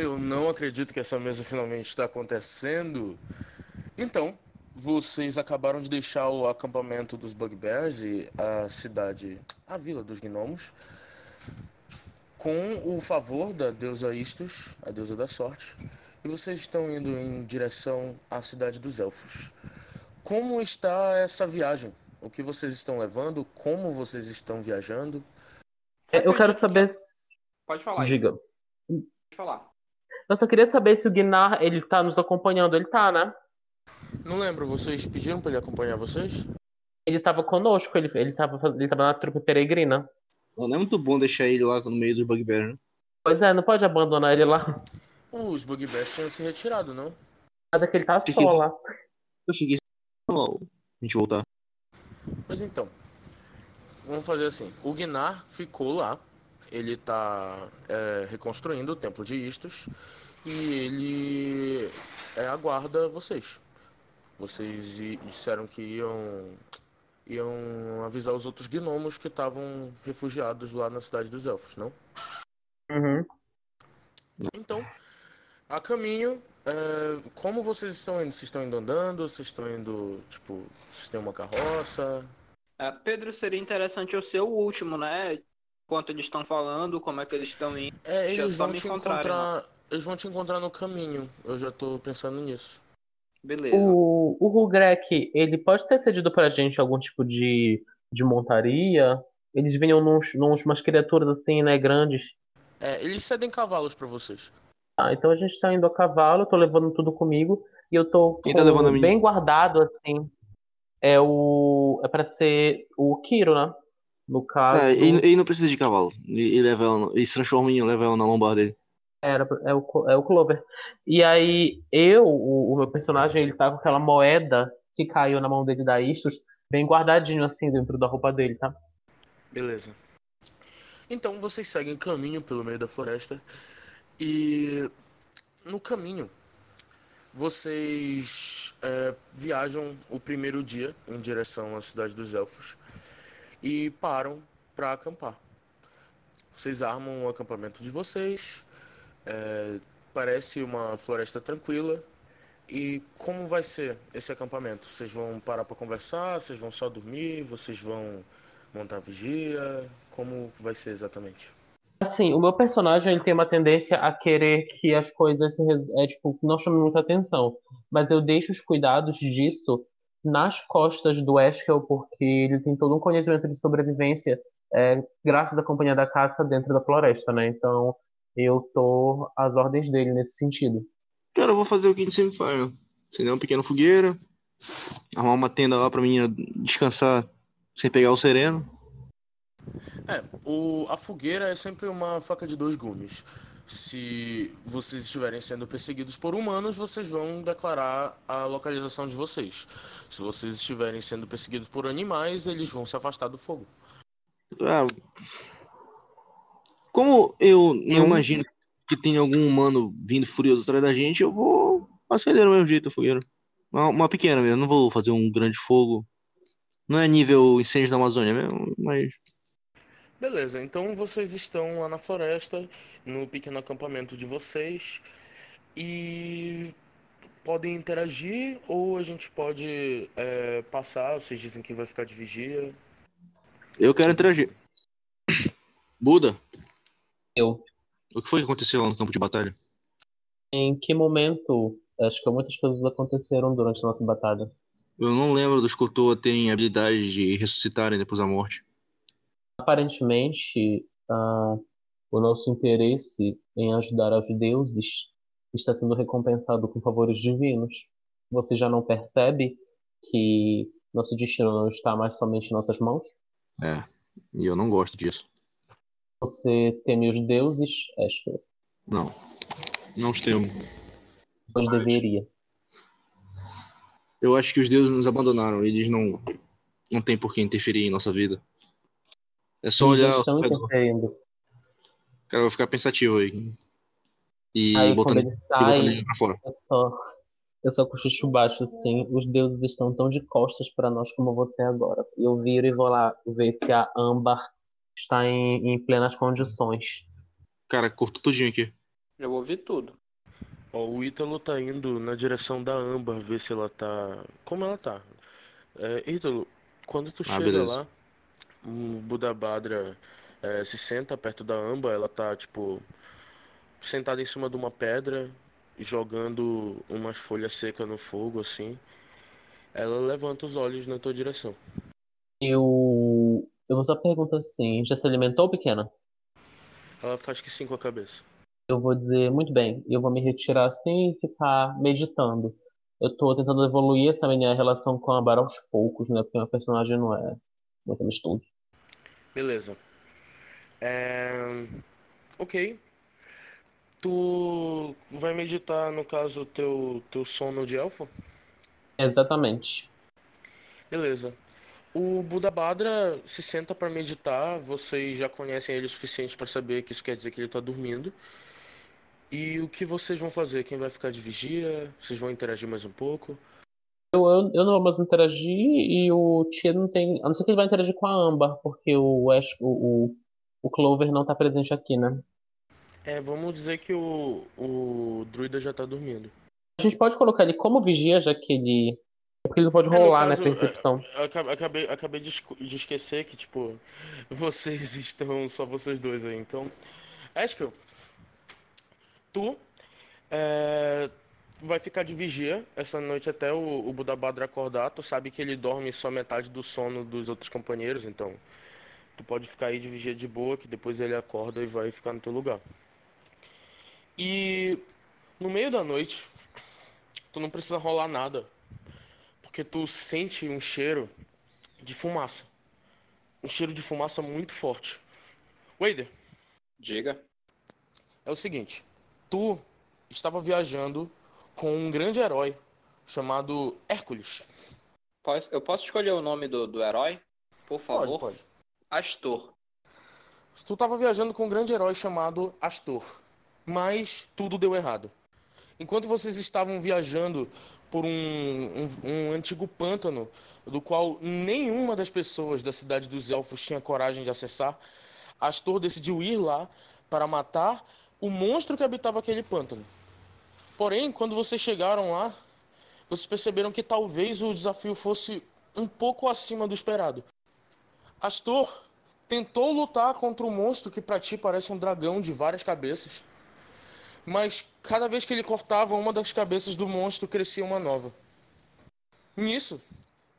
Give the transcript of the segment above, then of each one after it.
Eu não acredito que essa mesa finalmente está acontecendo. Então, vocês acabaram de deixar o acampamento dos Bugbears e a cidade, a vila dos gnomos, com o favor da deusa Istus, a deusa da sorte, e vocês estão indo em direção à cidade dos elfos. Como está essa viagem? O que vocês estão levando? Como vocês estão viajando? É, eu quero saber. Pode falar. Diga. Pode falar. Eu só queria saber se o Guinar, ele tá nos acompanhando. Ele tá, né? Não lembro, vocês pediram para ele acompanhar vocês? Ele tava conosco, ele, ele, tava, ele tava na trupe peregrina. Não é muito bom deixar ele lá no meio dos bugbears, né? Pois é, não pode abandonar ele lá. Os Bugbears tinham se retirado, não? Mas é que ele tá só lá. Eu fiquei ó, a gente voltar. Mas então, vamos fazer assim. O Gnar ficou lá. Ele tá é, reconstruindo o templo de Istos. E ele é, aguarda vocês. Vocês disseram que iam, iam avisar os outros gnomos que estavam refugiados lá na cidade dos elfos, não? Uhum. Então, a caminho, é, como vocês estão indo? Vocês estão indo andando? Vocês estão indo, tipo, vocês têm uma carroça? É, Pedro, seria interessante eu ser o último, né? Enquanto eles estão falando, como é que eles estão indo. É, eles só vão me te encontrar. Eles vão te encontrar no caminho. Eu já tô pensando nisso. Beleza. O, o Rugrek, ele pode ter cedido pra gente algum tipo de, de montaria? Eles vinham nos, nos umas criaturas assim, né, grandes. É, eles cedem cavalos pra vocês. Ah, então a gente tá indo a cavalo, eu tô levando tudo comigo e eu tô Quem tá levando bem guardado assim. É o é para ser o Kiro, né? No caso, É, ele, ele não precisa de cavalo. Ele, ele leva ela, no- ele se transforma em leva ela na lombar dele. Era é o é o Clover. E aí eu, o, o meu personagem, ele tá com aquela moeda que caiu na mão dele da Istus, bem guardadinho assim dentro da roupa dele, tá? Beleza. Então vocês seguem caminho pelo meio da floresta. E no caminho, vocês é, viajam o primeiro dia em direção à cidade dos elfos e param para acampar. Vocês armam o acampamento de vocês. É, parece uma floresta tranquila. E como vai ser esse acampamento? Vocês vão parar para conversar? Vocês vão só dormir? Vocês vão montar vigia? Como vai ser exatamente? Assim, o meu personagem ele tem uma tendência a querer que as coisas é tipo não chamem muita atenção, mas eu deixo os cuidados disso nas costas do Eskel porque ele tem todo um conhecimento de sobrevivência é, graças à companhia da caça dentro da floresta, né? Então eu tô às ordens dele nesse sentido. Cara, eu vou fazer o que a gente sempre faz, né? Acender uma pequena fogueira, arrumar uma tenda lá pra menina descansar sem pegar o sereno. É, o, a fogueira é sempre uma faca de dois gumes. Se vocês estiverem sendo perseguidos por humanos, vocês vão declarar a localização de vocês. Se vocês estiverem sendo perseguidos por animais, eles vão se afastar do fogo. Ah, como eu não Eu- imagino que tem algum humano vindo furioso atrás da gente, eu vou acender do mesmo jeito a fogueira. Uma, uma pequena mesmo, não vou fazer um grande fogo. Não é nível incêndio da Amazônia mesmo, mas Beleza, então vocês estão lá na floresta, no pequeno acampamento de vocês, e podem interagir ou a gente pode é, passar. Vocês dizem que vai ficar de vigia. eu quero interagir. Buda, Eu, o que foi que aconteceu lá no campo de batalha? em que momento? Acho que muitas coisas aconteceram durante a nossa batalha. Eu não lembro dos Kotoa terem habilidade de ressuscitarem depois da morte. Aparentemente, ah, o nosso interesse em ajudar os deuses está sendo recompensado com favores divinos. Você já não percebe que nosso destino não está mais somente em nossas mãos? É, e eu não gosto disso. Você teme os deuses? Que Não. Não os temo. pois deveria. Eu acho que os deuses nos abandonaram. Eles não, não têm por que interferir em nossa vida. É só Eles olhar. estão interferindo. Cara, eu vou ficar pensativo aí. E Aí botando, ele e botando sai, pra fora. eu só, eu só cochicho baixo assim. Os deuses estão tão de costas para nós como você agora. E eu viro e vou lá ver se a Âmbar está em, em plenas condições. Cara, cortou tudinho aqui. Eu ouvi tudo. Ó, o Ítalo tá indo na direção da Âmbar, ver se ela tá. Como ela tá? É, Ítalo, quando tu Ah, chega beleza. lá, o Buda Badra é, se senta perto da Âmbar, ela tá, tipo, sentada em cima de uma pedra, jogando umas folhas secas no fogo, assim. Ela levanta os olhos na tua direção. Eu. Eu vou só perguntar assim: já se alimentou, pequena? Ela faz que sim com a cabeça. Eu vou dizer, muito bem, eu vou me retirar assim e ficar meditando. Eu tô tentando evoluir essa minha relação com a Bar aos poucos, né? Porque meu personagem não é muito no estudo. Beleza. É... Ok. Tu vai meditar, no caso, teu, teu sono de elfo? Exatamente. Beleza. O Buda Badra se senta para meditar. Vocês já conhecem ele o suficiente para saber que isso quer dizer que ele tá dormindo. E o que vocês vão fazer? Quem vai ficar de vigia? Vocês vão interagir mais um pouco? Eu, eu, eu não vou mais interagir e o Tia não tem. A não ser que ele vai interagir com a Amber, porque o, Ash, o, o, o Clover não tá presente aqui, né? É, vamos dizer que o, o druida já tá dormindo. A gente pode colocar ele como vigia, já que ele. É porque ele não pode É, no rolar, né? caso, Percepção. é, aca- acabei, acabei de, esco- de esquecer que, tipo, vocês estão só vocês dois aí. Então, Eskel, tu é, vai ficar de vigia essa noite até o, o Buda Badra acordar. Tu sabe que ele dorme só metade do sono dos outros companheiros, então tu pode ficar aí de vigia de boa, que depois ele acorda e vai ficar no teu lugar. E no meio da noite, tu não precisa rolar nada. Porque tu sente um cheiro de fumaça. Um cheiro de fumaça muito forte. Wader, Diga. é o seguinte. Tu estava viajando com um grande herói chamado Hércules. Posso- Eu posso escolher o nome do, do herói? Por favor? Pode, pode. Astor. Tu estava viajando com um grande herói chamado Astor. Mas tudo deu errado. Enquanto vocês estavam viajando por um, um, um antigo pântano, do qual nenhuma das pessoas da cidade dos elfos tinha coragem de acessar, Astor decidiu ir lá para matar o monstro que habitava aquele pântano. Porém, quando vocês chegaram lá, vocês perceberam que talvez o desafio fosse um pouco acima do esperado. Astor tentou lutar contra o monstro que para ti parece um dragão de várias cabeças. Mas cada vez que ele cortava uma das cabeças do monstro, crescia uma nova. Nisso,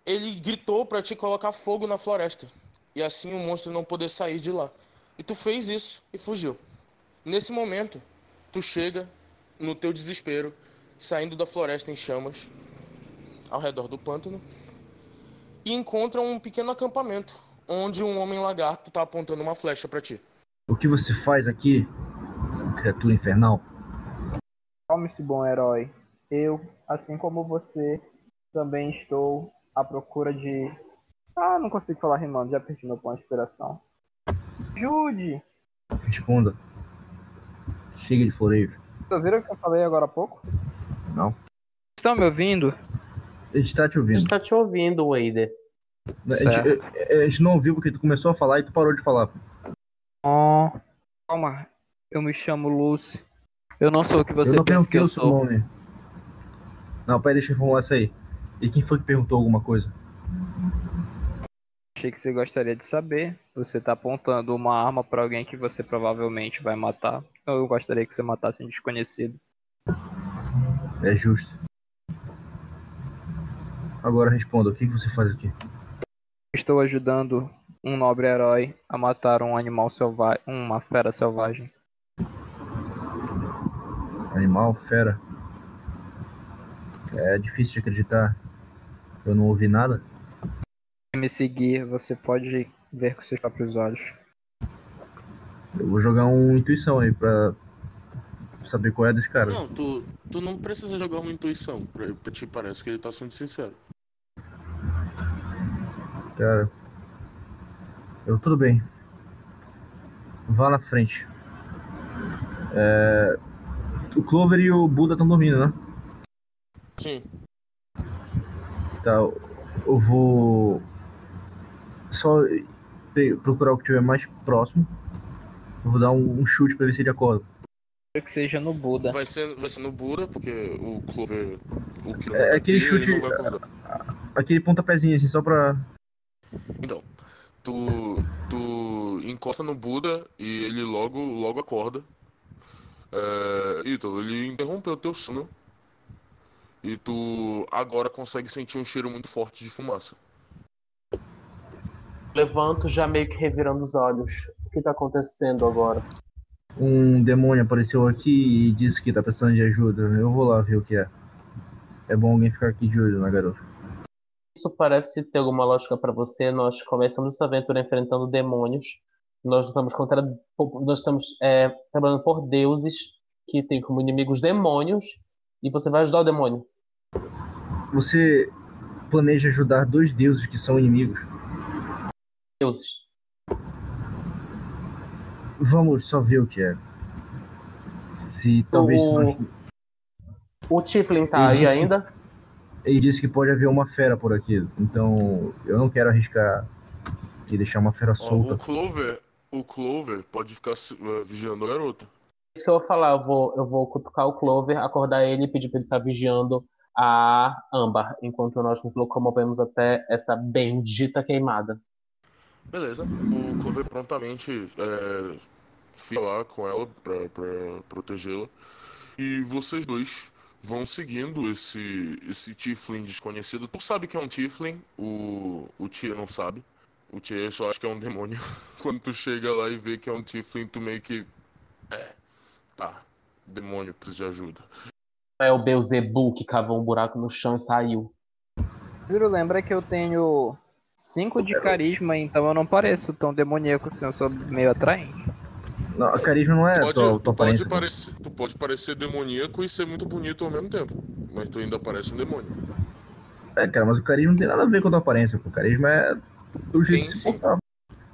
ele gritou para te colocar fogo na floresta. E assim o monstro não poder sair de lá. E tu fez isso e fugiu. Nesse momento, tu chega no teu desespero, saindo da floresta em chamas, ao redor do pântano, e encontra um pequeno acampamento, onde um homem lagarto tá apontando uma flecha para ti. O que você faz aqui, criatura infernal? Calme-se, bom herói. Eu, assim como você, também estou à procura de. Ah, não consigo falar rimando, já perdi meu ponto de inspiração. Jude! Responda. Chega de floreio. Vocês viram o que eu falei agora há pouco? Não. Estão me ouvindo? A gente tá te A ouvindo. gente tá te ouvindo, Wader. A gente, a- a gente não ouviu porque tu começou a falar e tu parou de falar. Oh, calma, eu me chamo Lucy. Eu não sou o que você eu não pensa que eu sou. nome. Não, peraí, deixa eu formular isso aí. E quem foi que perguntou alguma coisa? Achei que você gostaria de saber. Você tá apontando uma arma pra alguém que você provavelmente vai matar. Eu gostaria que você matasse um desconhecido. É justo. Agora responda, o que você faz aqui? Estou ajudando um nobre herói a matar um animal selvagem, uma fera selvagem. Animal, fera? É difícil de acreditar. Eu não ouvi nada. Se me seguir, você pode ver com seus próprios olhos. Eu vou jogar um intuição aí pra saber qual é desse cara. Não, tu, tu não precisa jogar uma intuição. Pra, pra ti parece que ele tá sendo sincero. Cara. Eu tudo bem. Vá na frente. É, O Clover e o Buda estão dormindo, né? Sim. Tá. Eu vou só procurar o que tiver mais próximo. Eu vou dar um, um chute pra ver se ele acorda. que seja no Buda. Vai ser, vai ser no Bura, porque o Clover. O que É, aquele aqui, ele chute-. Aquele pontapézinho, assim, só pra. Então, tu, tu encosta no Buda e ele logo, logo acorda. É, Ítalo, ele interrompeu teu sono. E tu agora consegue sentir um cheiro muito forte de fumaça. Levanto já meio que revirando os olhos. O que tá acontecendo agora? Um demônio apareceu aqui e disse que tá precisando de ajuda. Eu vou lá ver o que é. É bom alguém ficar aqui de olho na garota. Isso parece ter alguma lógica pra você. Nós começamos essa aventura enfrentando demônios. Nós estamos contra, nós estamos é, trabalhando por deuses que têm como inimigos demônios. E você vai ajudar o demônio. Você planeja ajudar dois deuses que são inimigos? Deuses. Vamos só ver o que é. Se talvez se O- nós... O Tiflin tá Ele aí disse que- ainda? Ele disse que pode haver uma fera por aqui. Então eu não quero arriscar e deixar uma fera solta. o Clover, o Clover pode ficar eh, vigiando a garota. Isso que eu vou falar. Eu vou, eu vou cutucar o Clover, acordar ele e pedir pra ele ficar vigiando a Ambar. Enquanto nós nos locomovemos até essa bendita queimada. Beleza. O Clover prontamente é, fica lá com ela pra, pra protegê-la. E vocês dois vão seguindo esse, esse Tiflin desconhecido. Tu sabe que é um Tiflin, o, o Tia não sabe. O Tia só acha que é um demônio. Quando tu chega lá e vê que é um Tiflin, tu meio que. É, tá. Demônio precisa de ajuda. É o Beelzebub que cavou um buraco no chão e saiu. Juro, lembra que eu tenho 5 de carisma, então eu não pareço tão demoníaco assim, eu sou meio atraente. Não, carisma não é Pode, tua, tu, tua pode aparência. parecer, tu pode parecer demoníaco e ser muito bonito ao mesmo tempo. Mas tu ainda parece um demônio. É, cara, mas o carisma não tem nada a ver com a tua aparência. pô. O carisma é o jeito Tem de se portar.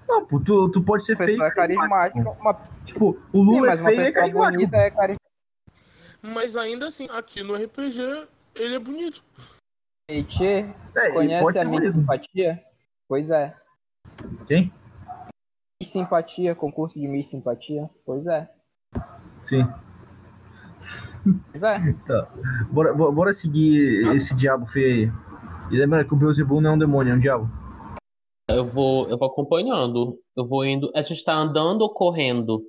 Não, pô, tu, tu pode ser feio. é carismática, uma... Tipo, o Sim, Lula é feio e é carismático. é carismática. Mas ainda assim, aqui no RPG, ele é bonito. Tchê, É, conhece a Miss bonito. Simpatia? Pois é. Quem? Miss Simpatia, concurso de Miss Simpatia? Pois é. Sim. Pois é. Bora, bo- bora seguir esse diabo feio aí. E lembra que o Beelzebub não é um demônio, é um diabo. Eu vou, eu vou acompanhando. Eu vou indo. A gente tá andando ou correndo?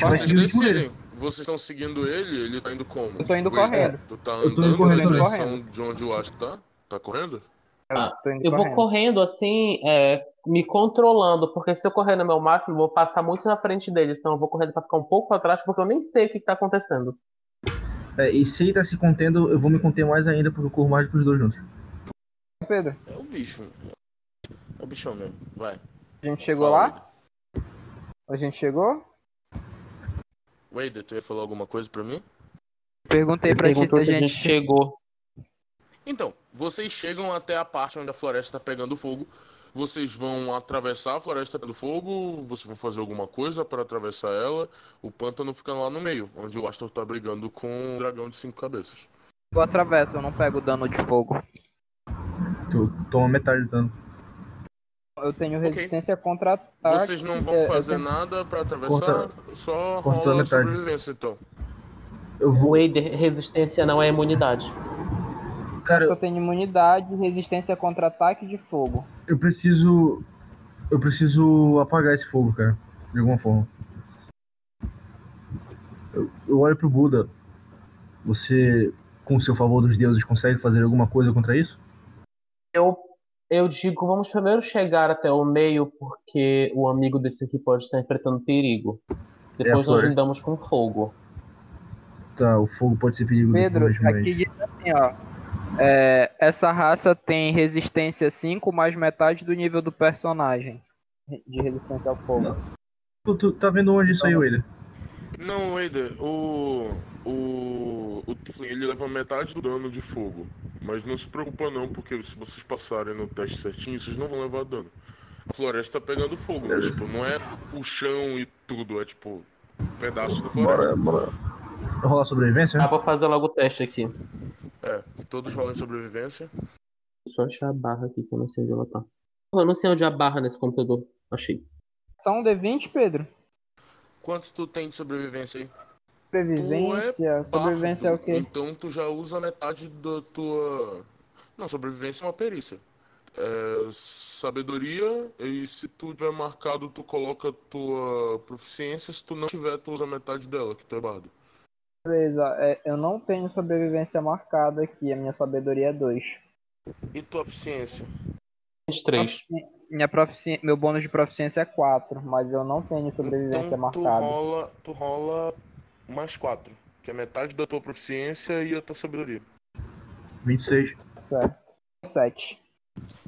Vocês decidem. Vocês estão seguindo ele, ele tá indo como? Eu tô indo correndo. Tu tá Eu tô indo andando correndo, na tô direção correndo. de onde o Astro tá? Tá correndo? Ah, tô indo Eu vou correndo. correndo assim, é, me controlando, porque se eu correr no meu máximo, eu vou passar muito na frente deles. Então eu vou correndo pra ficar um pouco atrás, porque eu nem sei o que, que tá acontecendo. É, e se ele tá se contendo, eu vou me conter mais ainda, porque eu corro mais do que os dois juntos. Pedro, É o bicho. Bichão mesmo. Vai. a gente chegou Fala, lá? A gente chegou? Wader, tu ia falar alguma coisa pra mim? Perguntei pra ti se a gente chegou. Então, vocês chegam até a parte onde a floresta tá pegando fogo. Vocês vão atravessar a floresta pegando fogo, vocês vão fazer alguma coisa para atravessar ela. O pântano fica lá no meio, onde o Astor tá brigando com o dragão de cinco cabeças. eu atravesso, eu não pego dano de fogo. Tu toma metade do dano. Eu tenho resistência contra ataque. Vocês não vão é, fazer tenho- nada para atravessar, só corta pela rola sobrevivência então. Eu vou. Wader, resistência não é imunidade. Cara, Eu tenho imunidade, resistência contra ataque de fogo. eu preciso. Eu preciso apagar esse fogo, cara. De alguma forma. Eu, eu olho pro Buda. Você, com o seu favor dos deuses, consegue fazer alguma coisa contra isso? Eu, eu digo, vamos primeiro chegar até o meio, porque o amigo desse aqui pode estar enfrentando perigo. Depois nós floresta. lidamos com fogo. Tá, o fogo pode ser perigo Pedro, aqui diz assim, ó. é, essa raça tem resistência 5 mais metade do nível do personagem. De resistência ao fogo. Tu, tu tá vendo onde isso aí, Wader? Não, Wader, o. O. O ele leva metade do dano de fogo. Mas não se preocupa não, porque se vocês passarem no teste certinho, vocês não vão levar dano. A floresta tá pegando fogo, mas tipo, não é o chão e tudo, é tipo um pedaço da floresta. Bora, bora. Rolar sobrevivência? Ah, vou fazer logo o teste aqui. É, todos rolam sobrevivência. Só achar a barra aqui, que eu não sei onde ela tá. Eu não sei onde é a barra nesse computador. Achei. Só um D20, Pedro? Quanto tu tem de sobrevivência aí? Sobrevivência? Sobrevivência é o quê? Então tu já usa metade da tua. Não, sobrevivência é uma perícia. É, sabedoria, e se tu tiver marcado, tu coloca tua proficiência. Se tu não tiver, tu usa metade dela, que tu é bardo. Beleza, é, eu não tenho sobrevivência marcada aqui, a minha sabedoria é 2. E tua eficiência? 23. Minha profici... Meu bônus de proficiência é 4, mas eu não tenho sobrevivência Então tu marcada. rola, tu rola mais 4, que é metade da tua proficiência e a tua sabedoria. 26. Certo. 7.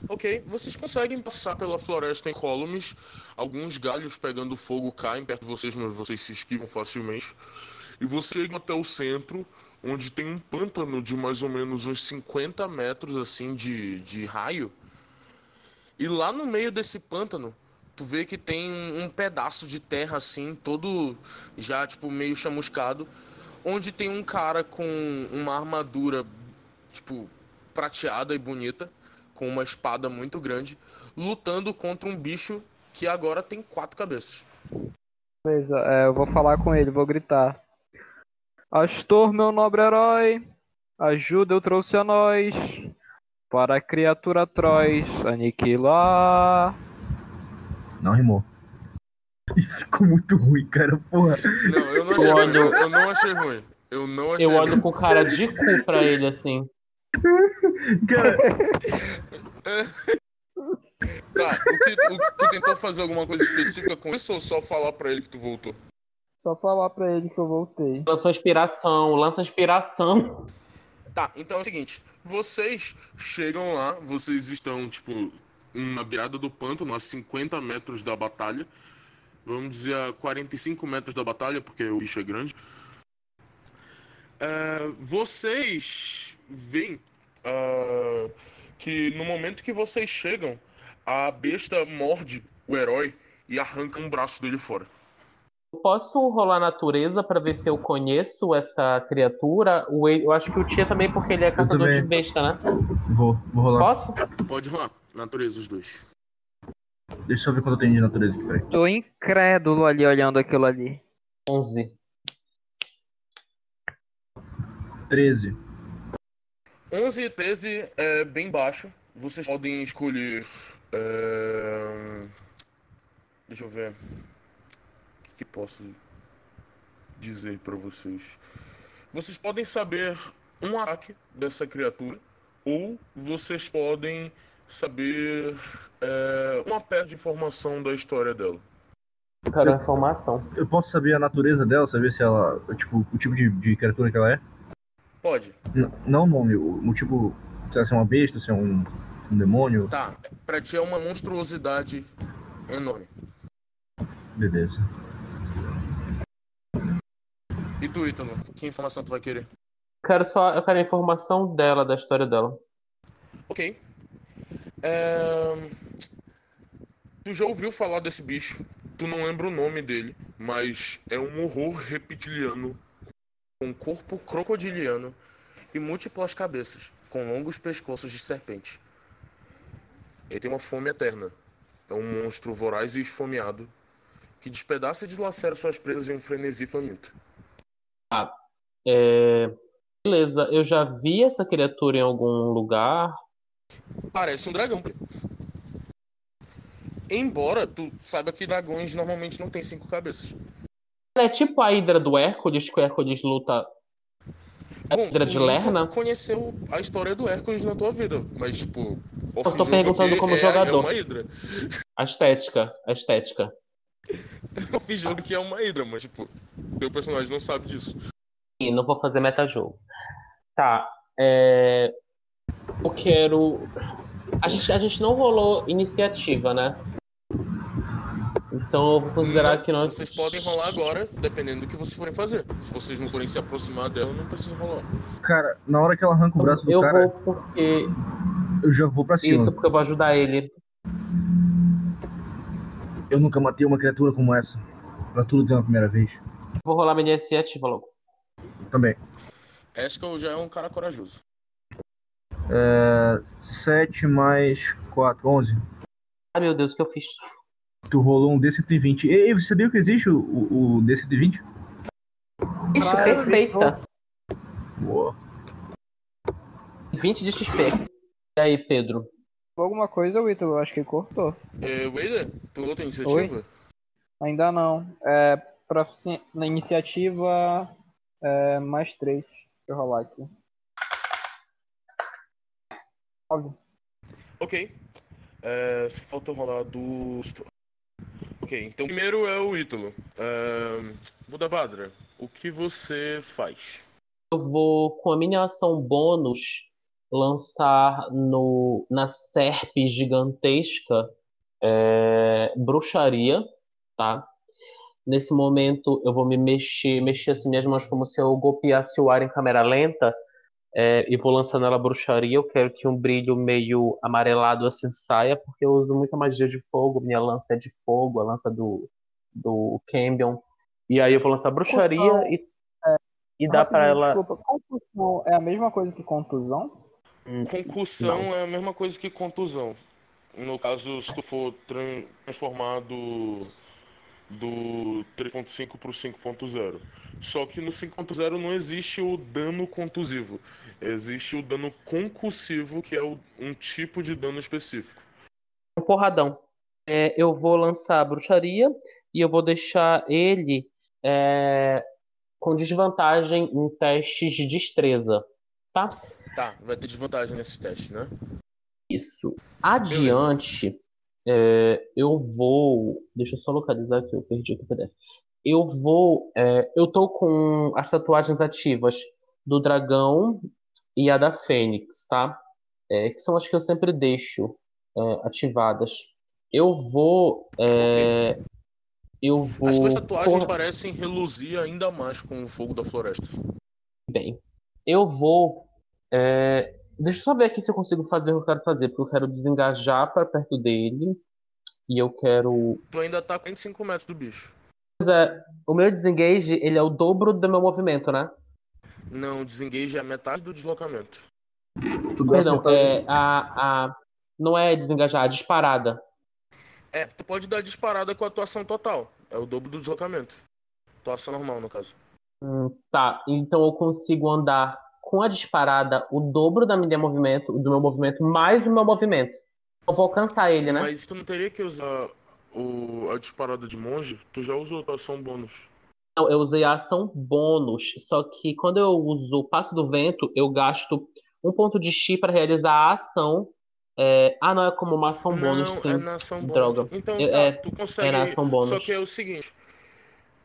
Ok, vocês conseguem passar pela floresta incólumes. Alguns galhos pegando fogo caem perto de vocês, mas vocês se esquivam facilmente. E vocês chegam até o centro, onde tem um pântano de mais ou menos uns 50 metros assim de, de raio. E lá no meio desse pântano, tu vê que tem um, um pedaço de terra assim, todo já tipo meio chamuscado, onde tem um cara com uma armadura tipo prateada e bonita, com uma espada muito grande, lutando contra um bicho que agora tem quatro cabeças. Beleza, é, eu vou falar com ele, vou gritar. Astor, meu nobre herói, ajuda eu trouxe a nós, para a criatura atroz aniquilar. Não rimou. Ficou muito ruim, cara, porra. Não, eu não achei ruim. olho- Eu, eu não achei ruim. Eu não achei Eu ruim. olho com cara de cu pra ele, assim. Cara, Tá, o que, o que- tu tentou fazer alguma coisa específica com isso ou só falar pra ele que tu voltou? Só falar pra ele que eu voltei. Lançou inspiração, lança inspiração. Tá, então é o seguinte, vocês chegam lá, vocês estão, tipo, na beirada do pântano, a 50 metros da batalha. Vamos dizer a 45 metros da batalha, porque o bicho é grande. É, vocês veem ah, que no momento que vocês chegam, a besta morde o herói e arranca um braço dele fora. Eu Posso rolar natureza pra ver se eu conheço essa criatura? Eu acho que o Tia também, porque ele é caçador de besta, né? vou, vou rolar. Posso? Pode rolar, natureza os dois. Deixa eu só ver quanto eu tenho de natureza aqui, peraí. Tô incrédulo ali olhando aquilo ali. 11. 13. 11 e 13 é bem baixo. Vocês podem escolher. é, Deixa eu ver. O que, que posso dizer pra vocês? Vocês podem saber um ataque dessa criatura, ou vocês podem saber é, uma perna de informação da história dela. Eu quero informação. Eu posso saber a natureza dela, saber se ela. Tipo, o tipo de, de criatura que ela é? Pode, N- não o nome, o, o tipo. Se ela é uma besta, se é um, um demônio. tá. Pra ti é uma monstruosidade enorme. Beleza. E tu, Ítalo? Que informação tu vai querer? Quero só, eu quero a informação dela, da história dela. Ok. É, Tu já ouviu falar desse bicho? Tu não lembra o nome dele, mas é um horror reptiliano com corpo crocodiliano e múltiplas cabeças, com longos pescoços de serpente. Ele tem uma fome eterna. É um monstro voraz e esfomeado que despedaça e deslacera suas presas em um frenesi faminto. É... Beleza, eu já vi essa criatura em algum lugar. Parece um dragão. Embora tu saiba que dragões normalmente não têm cinco cabeças. É tipo a Hidra do Hércules, que o Hércules luta. A Bom, Hidra de Lerna? conheceu a história do Hércules na tua vida, mas tipo, tô off-jogo perguntando como é, jogador. É uma hidra. A estética. A estética. Off-jogo que é uma hidra, mas tipo, teu personagem não sabe disso. Ih, não vou fazer metajogo. Tá. É... Eu quero. A gente, a gente não rolou iniciativa, né? Então eu vou considerar Não, que nós. Vocês podem rolar agora, dependendo do que vocês forem fazer. Se vocês não forem se aproximar dela, não precisa rolar. Cara, na hora que ela arranca o braço do Eu cara, vou porque. eu já vou pra cima. Isso, porque eu vou ajudar ele. Eu nunca matei uma criatura como essa. Pra tudo ter uma primeira vez. Vou rolar minha iniciativa logo. Também. Eskel já é um cara corajoso. É, 7 mais 4, 11. Ai meu Deus, o que eu fiz? Tu rolou um D120. Ei, você sabia que existe o, o, o D120? Ixi, Ah, perfeita. Boa. 20 de XP. E aí, Pedro? Alguma coisa, Vitor, eu acho que cortou. É, Wader, tu outra iniciativa? Ainda não. É, profici- na iniciativa, é, mais três. Deixa eu rolar aqui. Ok. É, só falta rolar do. Ok, então primeiro é o Ítalo. É, Buda Badra, o que você faz? Eu vou, com a minha ação bônus, lançar no, na SERP gigantesca é, bruxaria, tá? Nesse momento eu vou me mexer, mexer assim minhas mãos como se eu golpeasse o ar em câmera lenta é, e vou lançando ela bruxaria. Eu quero que um brilho meio amarelado assim saia, porque eu uso muita magia de fogo. Minha lança é de fogo, a lança do, do Cambion. E aí eu vou lançar bruxaria Então, e, e dá pra Rapidinho, ela. Desculpa, concussão é a mesma coisa que contusão? Concussão é a mesma coisa que contusão. No caso, se tu for tran- transformar do, do 3.5 pro 5.0. Só que no 5.0 não existe o dano contusivo. Existe o dano concussivo, que é o- um tipo de dano específico. um porradão. É, eu vou lançar a bruxaria e eu vou deixar ele é, com desvantagem em testes de destreza, tá? Tá, vai ter desvantagem nesses testes, né? Isso. Adiante, é, eu vou. Deixa eu só localizar aqui, eu perdi aqui o PDF. Eu vou. é, eu tô com as tatuagens ativas do dragão e a da Fênix, tá? É, que são as que eu sempre deixo é, ativadas. Eu vou. é, eu vou. As tuas tatuagens parecem reluzir ainda mais com o fogo da floresta. Bem, eu vou. é, Deixa eu só ver aqui se eu consigo fazer o que eu quero fazer, porque eu quero desengajar para perto dele. E eu quero. Tu ainda tá a 45 metros do bicho. Pois é, o meu desengage, ele é o dobro do meu movimento, né? Não, desengage é a metade do deslocamento. Tu Perdão, é a, a. Não é desengajar, a disparada. É, tu pode dar disparada com a atuação total. É o dobro do deslocamento. Atuação normal, no caso. Hum, tá, então eu consigo andar com a disparada o dobro da minha movimento, do meu movimento, mais o meu movimento. Eu vou alcançar ele, né? Mas tu não teria que usar o, a disparada de monge? Tu já usou a atuação bônus. Não, eu usei a ação bônus, só que quando eu uso o passe do vento, eu gasto um ponto de chi para realizar a ação. É, Ah, não, é como uma ação bônus, não, sim. é na ação bônus. Droga. Então É- tá, é- tu consegue. é na ação bônus. Só que é o seguinte: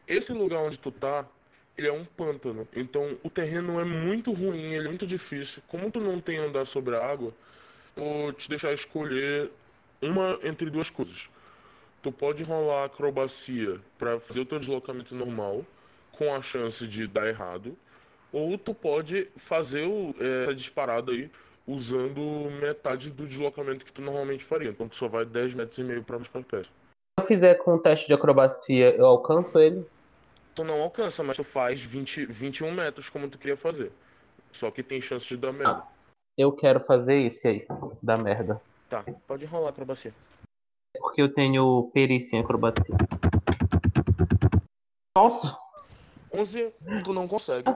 esse lugar onde tu tá, ele é um pântano. Então o terreno é muito ruim, ele é muito difícil. Como tu não tem andar sobre a água, vou te deixar escolher uma entre duas coisas. Tu pode rolar acrobacia pra fazer o teu deslocamento normal, com a chance de dar errado. Ou tu pode fazer o, é, essa disparada aí usando metade do deslocamento que tu normalmente faria. Então tu só vai 10 metros e meio pra mais pra perto. Se eu fizer com o teste de acrobacia, eu alcanço ele? Tu não alcança, mas tu faz 20, 21 metros como tu queria fazer. Só que tem chance de dar merda. Eu quero fazer esse aí, da merda. Tá, pode rolar acrobacia. Porque eu tenho perícia em acrobacia. Nossa! 11, tu não consegue.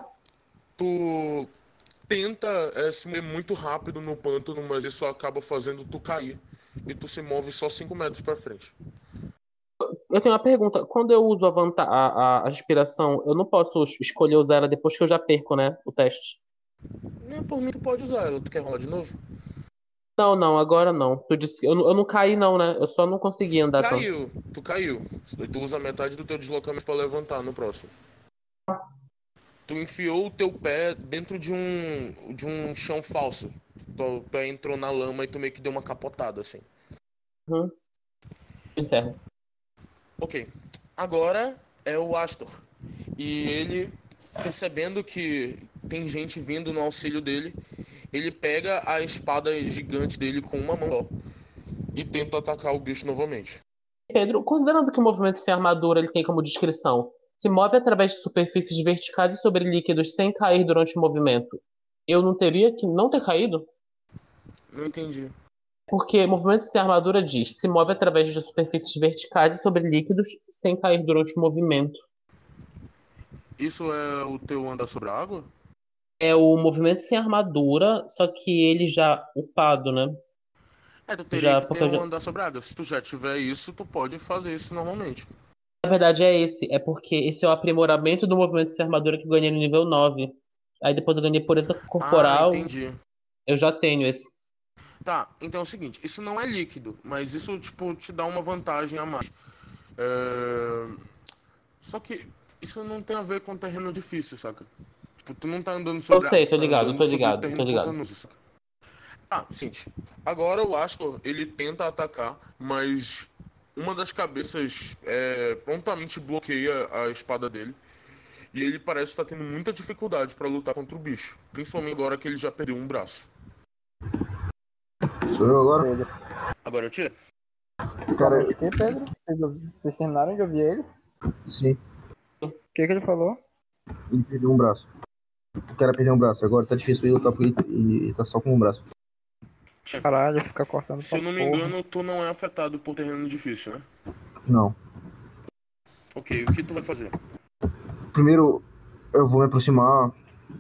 Tu tenta é, se mover muito rápido no pântano, mas isso acaba fazendo tu cair. E tu se move só 5 metros pra frente. Eu tenho uma pergunta. Quando eu uso a, vanta a, a, a inspiração, eu não posso es- escolher usar ela depois que eu já perco, né? O teste. Não, por mim tu pode usar ela. Tu quer rolar de novo? Não, não, agora não. Tu disse eu, não- eu não caí, não, né? Eu só não consegui andar tanto. Caiu, tu caiu. Tu usa metade do teu deslocamento pra levantar no próximo. Tu enfiou o teu pé dentro de um de um chão falso. Teu pé entrou na lama e tu meio que deu uma capotada assim. Uhum. Encerro. Ok. Agora é o Astor. E ele, percebendo que tem gente vindo no auxílio dele, ele pega a espada gigante dele com uma mão e tenta atacar o bicho novamente. Pedro, considerando que o movimento sem armadura ele tem como descrição se move através de superfícies verticais e sobre líquidos sem cair durante o movimento, eu não teria que não ter caído? Não entendi. Porque movimento sem armadura diz se move através de superfícies verticais e sobre líquidos sem cair durante o movimento. Isso é o teu andar sobre a água? É o movimento sem armadura, só que ele já upado, né? É, tu teria Já, que ter um já- andar sobre a água. Se tu já tiver isso, tu pode fazer isso normalmente. Na verdade é esse, é porque esse é o aprimoramento do movimento sem armadura que eu ganhei no nível 9. Aí depois eu ganhei pureza corporal, Ah, entendi. eu já tenho esse. Tá, então é o seguinte, isso não é líquido, mas isso, tipo, te dá uma vantagem a mais. É, Só que isso não tem a ver com terreno difícil, saca? Tipo, tu não tá andando sobre sei, água, tô tá ligado, andando tô ligado, tô ligado. pantanoso? Ah, seguinte, agora o Astor, ele tenta atacar, mas uma das cabeças é, prontamente bloqueia a espada dele. E ele parece estar tendo muita dificuldade pra lutar contra o bicho. Principalmente agora que ele já perdeu um braço. Sou eu agora? Pedro. Agora eu tiro? Cara, O que, Pedro? Vocês, terminaram de ouvir ele? sim, O que, que ele falou? ele perdeu um braço. O cara perdeu um braço. Agora tá difícil pra ele lutar porque ele, tá só com um braço. Caralho, fica cortando Se eu não me porra. engano, tu não é afetado por terreno difícil, né? Não. Ok, o que tu vai fazer? Primeiro, eu vou me aproximar.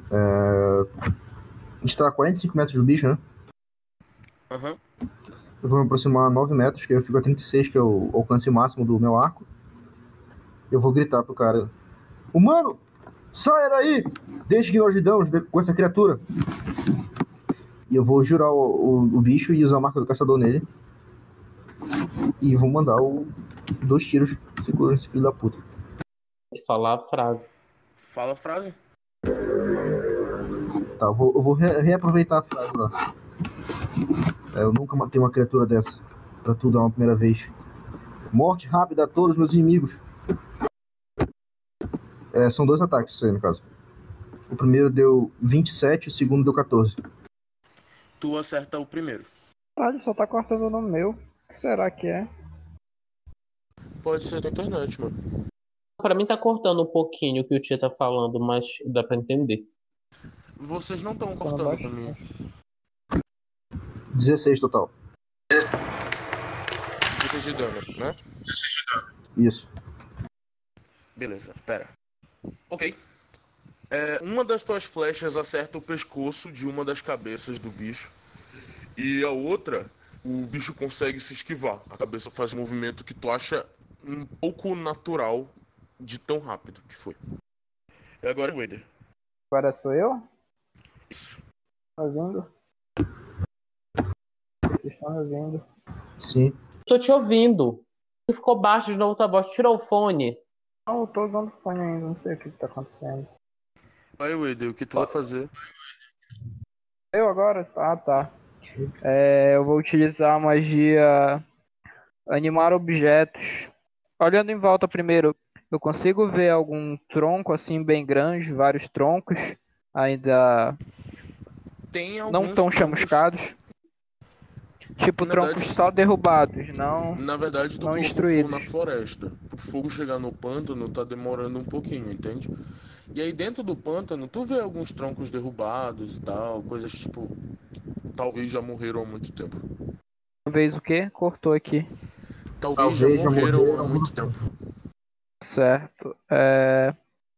É... A gente tá a 45 metros do bicho, né? Aham. Eu vou me aproximar a 9 metros, que eu fico a 36, que é o alcance máximo do meu arco. Eu vou gritar pro cara: Humano, saia daí! Deixe que nós lidamos com essa criatura. E eu vou jurar o, o, o bicho e usar a marca do caçador nele. E vou mandar o, dois tiros segurando esse filho da puta. Falar a frase. Fala a frase. Tá, eu vou, eu vou re- reaproveitar a frase lá. É, eu nunca matei uma criatura dessa. Pra tudo é uma primeira vez. Morte rápida a todos os meus inimigos. É, são dois ataques, isso aí, no caso. O primeiro deu 27, o segundo deu 14. Tu acerta o primeiro. Caralho, só tá cortando no meu. O que será que é? Pode ser da internet, mano. Pra mim tá cortando um pouquinho o que o Tia tá falando, mas dá pra entender. Vocês não estão cortando pra mim. 16 total. 16 de dano, né? Isso. Beleza, pera. Ok. É, uma das tuas flechas acerta o pescoço de uma das cabeças do bicho. E a outra, o bicho consegue se esquivar. A cabeça faz um movimento que tu acha um pouco natural de tão rápido que foi. E agora, Wader. Agora sou eu? Isso. Tá ouvindo? Me? Sim. Tô te ouvindo. Tu ficou baixo de novo tua voz. Tirou o fone. Não, eu tô usando o fone ainda, não sei o que, que tá acontecendo. Vai, Wader, o que tu vai fazer? Eu agora? Ah, tá. É, eu vou utilizar a magia animar objetos. Olhando em volta primeiro, eu consigo ver algum tronco assim bem grande, vários troncos, ainda Tem alguns não tão troncos- chamuscados. Tipo, Na troncos verdade- só derrubados, não. Na verdade, tu Não instruídos. fogo na floresta. O fogo chegar no pântano tá demorando um pouquinho, entende? E aí dentro do pântano, tu vê alguns troncos derrubados e tal, coisas tipo. Talvez já morreram há muito tempo. Talvez o quê? Cortou aqui. Talvez, Talvez já já morreram morreram há muito tempo. Certo. É,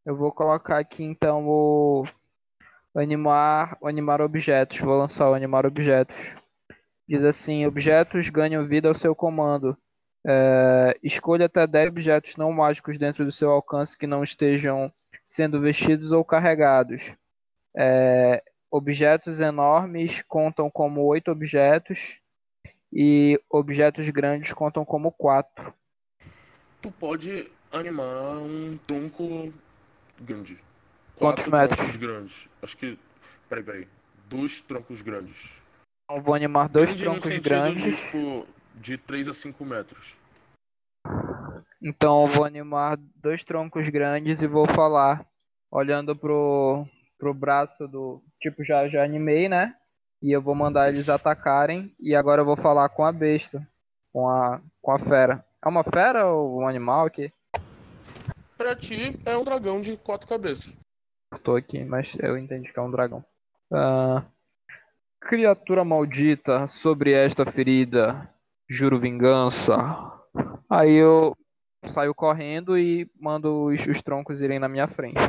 eu vou colocar aqui então o animar, o animar objetos. Vou lançar o animar objetos. Diz assim: objetos ganham vida ao seu comando. É, escolha até 10 objetos não mágicos dentro do seu alcance que não estejam sendo vestidos ou carregados. É, objetos enormes contam como 8 objetos e objetos grandes contam como 4. Tu pode animar um tronco grande. Quantos Quatro metros? troncos grandes. Acho que. Peraí, peraí. Dois troncos grandes. Então, vou animar dois Grande troncos grandes. de, tipo, de 3 a 5 metros. Então eu vou animar dois troncos grandes e vou falar, olhando pro, pro braço do. Tipo, já, já animei, né? E eu vou mandar eles atacarem. E agora eu vou falar com a besta. Com a, com a fera. É uma fera ou um animal aqui? Pra ti, é um dragão de quatro cabeças. Tô aqui, mas eu entendi que é um dragão. Ah, Criatura maldita, sobre esta ferida, juro vingança. Aí eu saio correndo e mando os, os troncos irem na minha frente.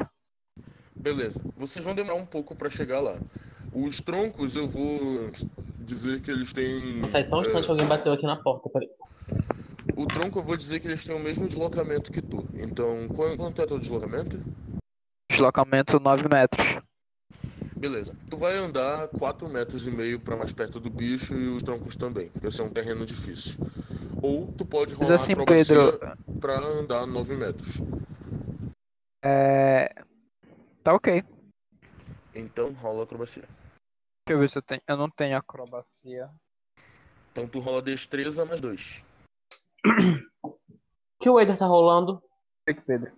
Beleza. Vocês vão demorar um pouco pra chegar lá. Os troncos eu vou dizer que eles têm. Sai só um instante, é, alguém bateu aqui na porta. Peraí. o tronco eu vou dizer que eles têm o mesmo deslocamento que tu. Então, qual- quanto é teu deslocamento? Deslocamento 9 metros. Beleza. Tu vai andar 4 metros e meio pra mais perto do bicho e os troncos também, porque esse é um terreno difícil. Ou tu pode Mas rolar assim, acrobacia Pedro, pra andar 9 metros. é. Tá ok. Então rola acrobacia. Deixa eu ver se eu tenho. Eu não tenho acrobacia. Então tu rola destreza mais 2. O que o Eder tá rolando? O que, Pedro?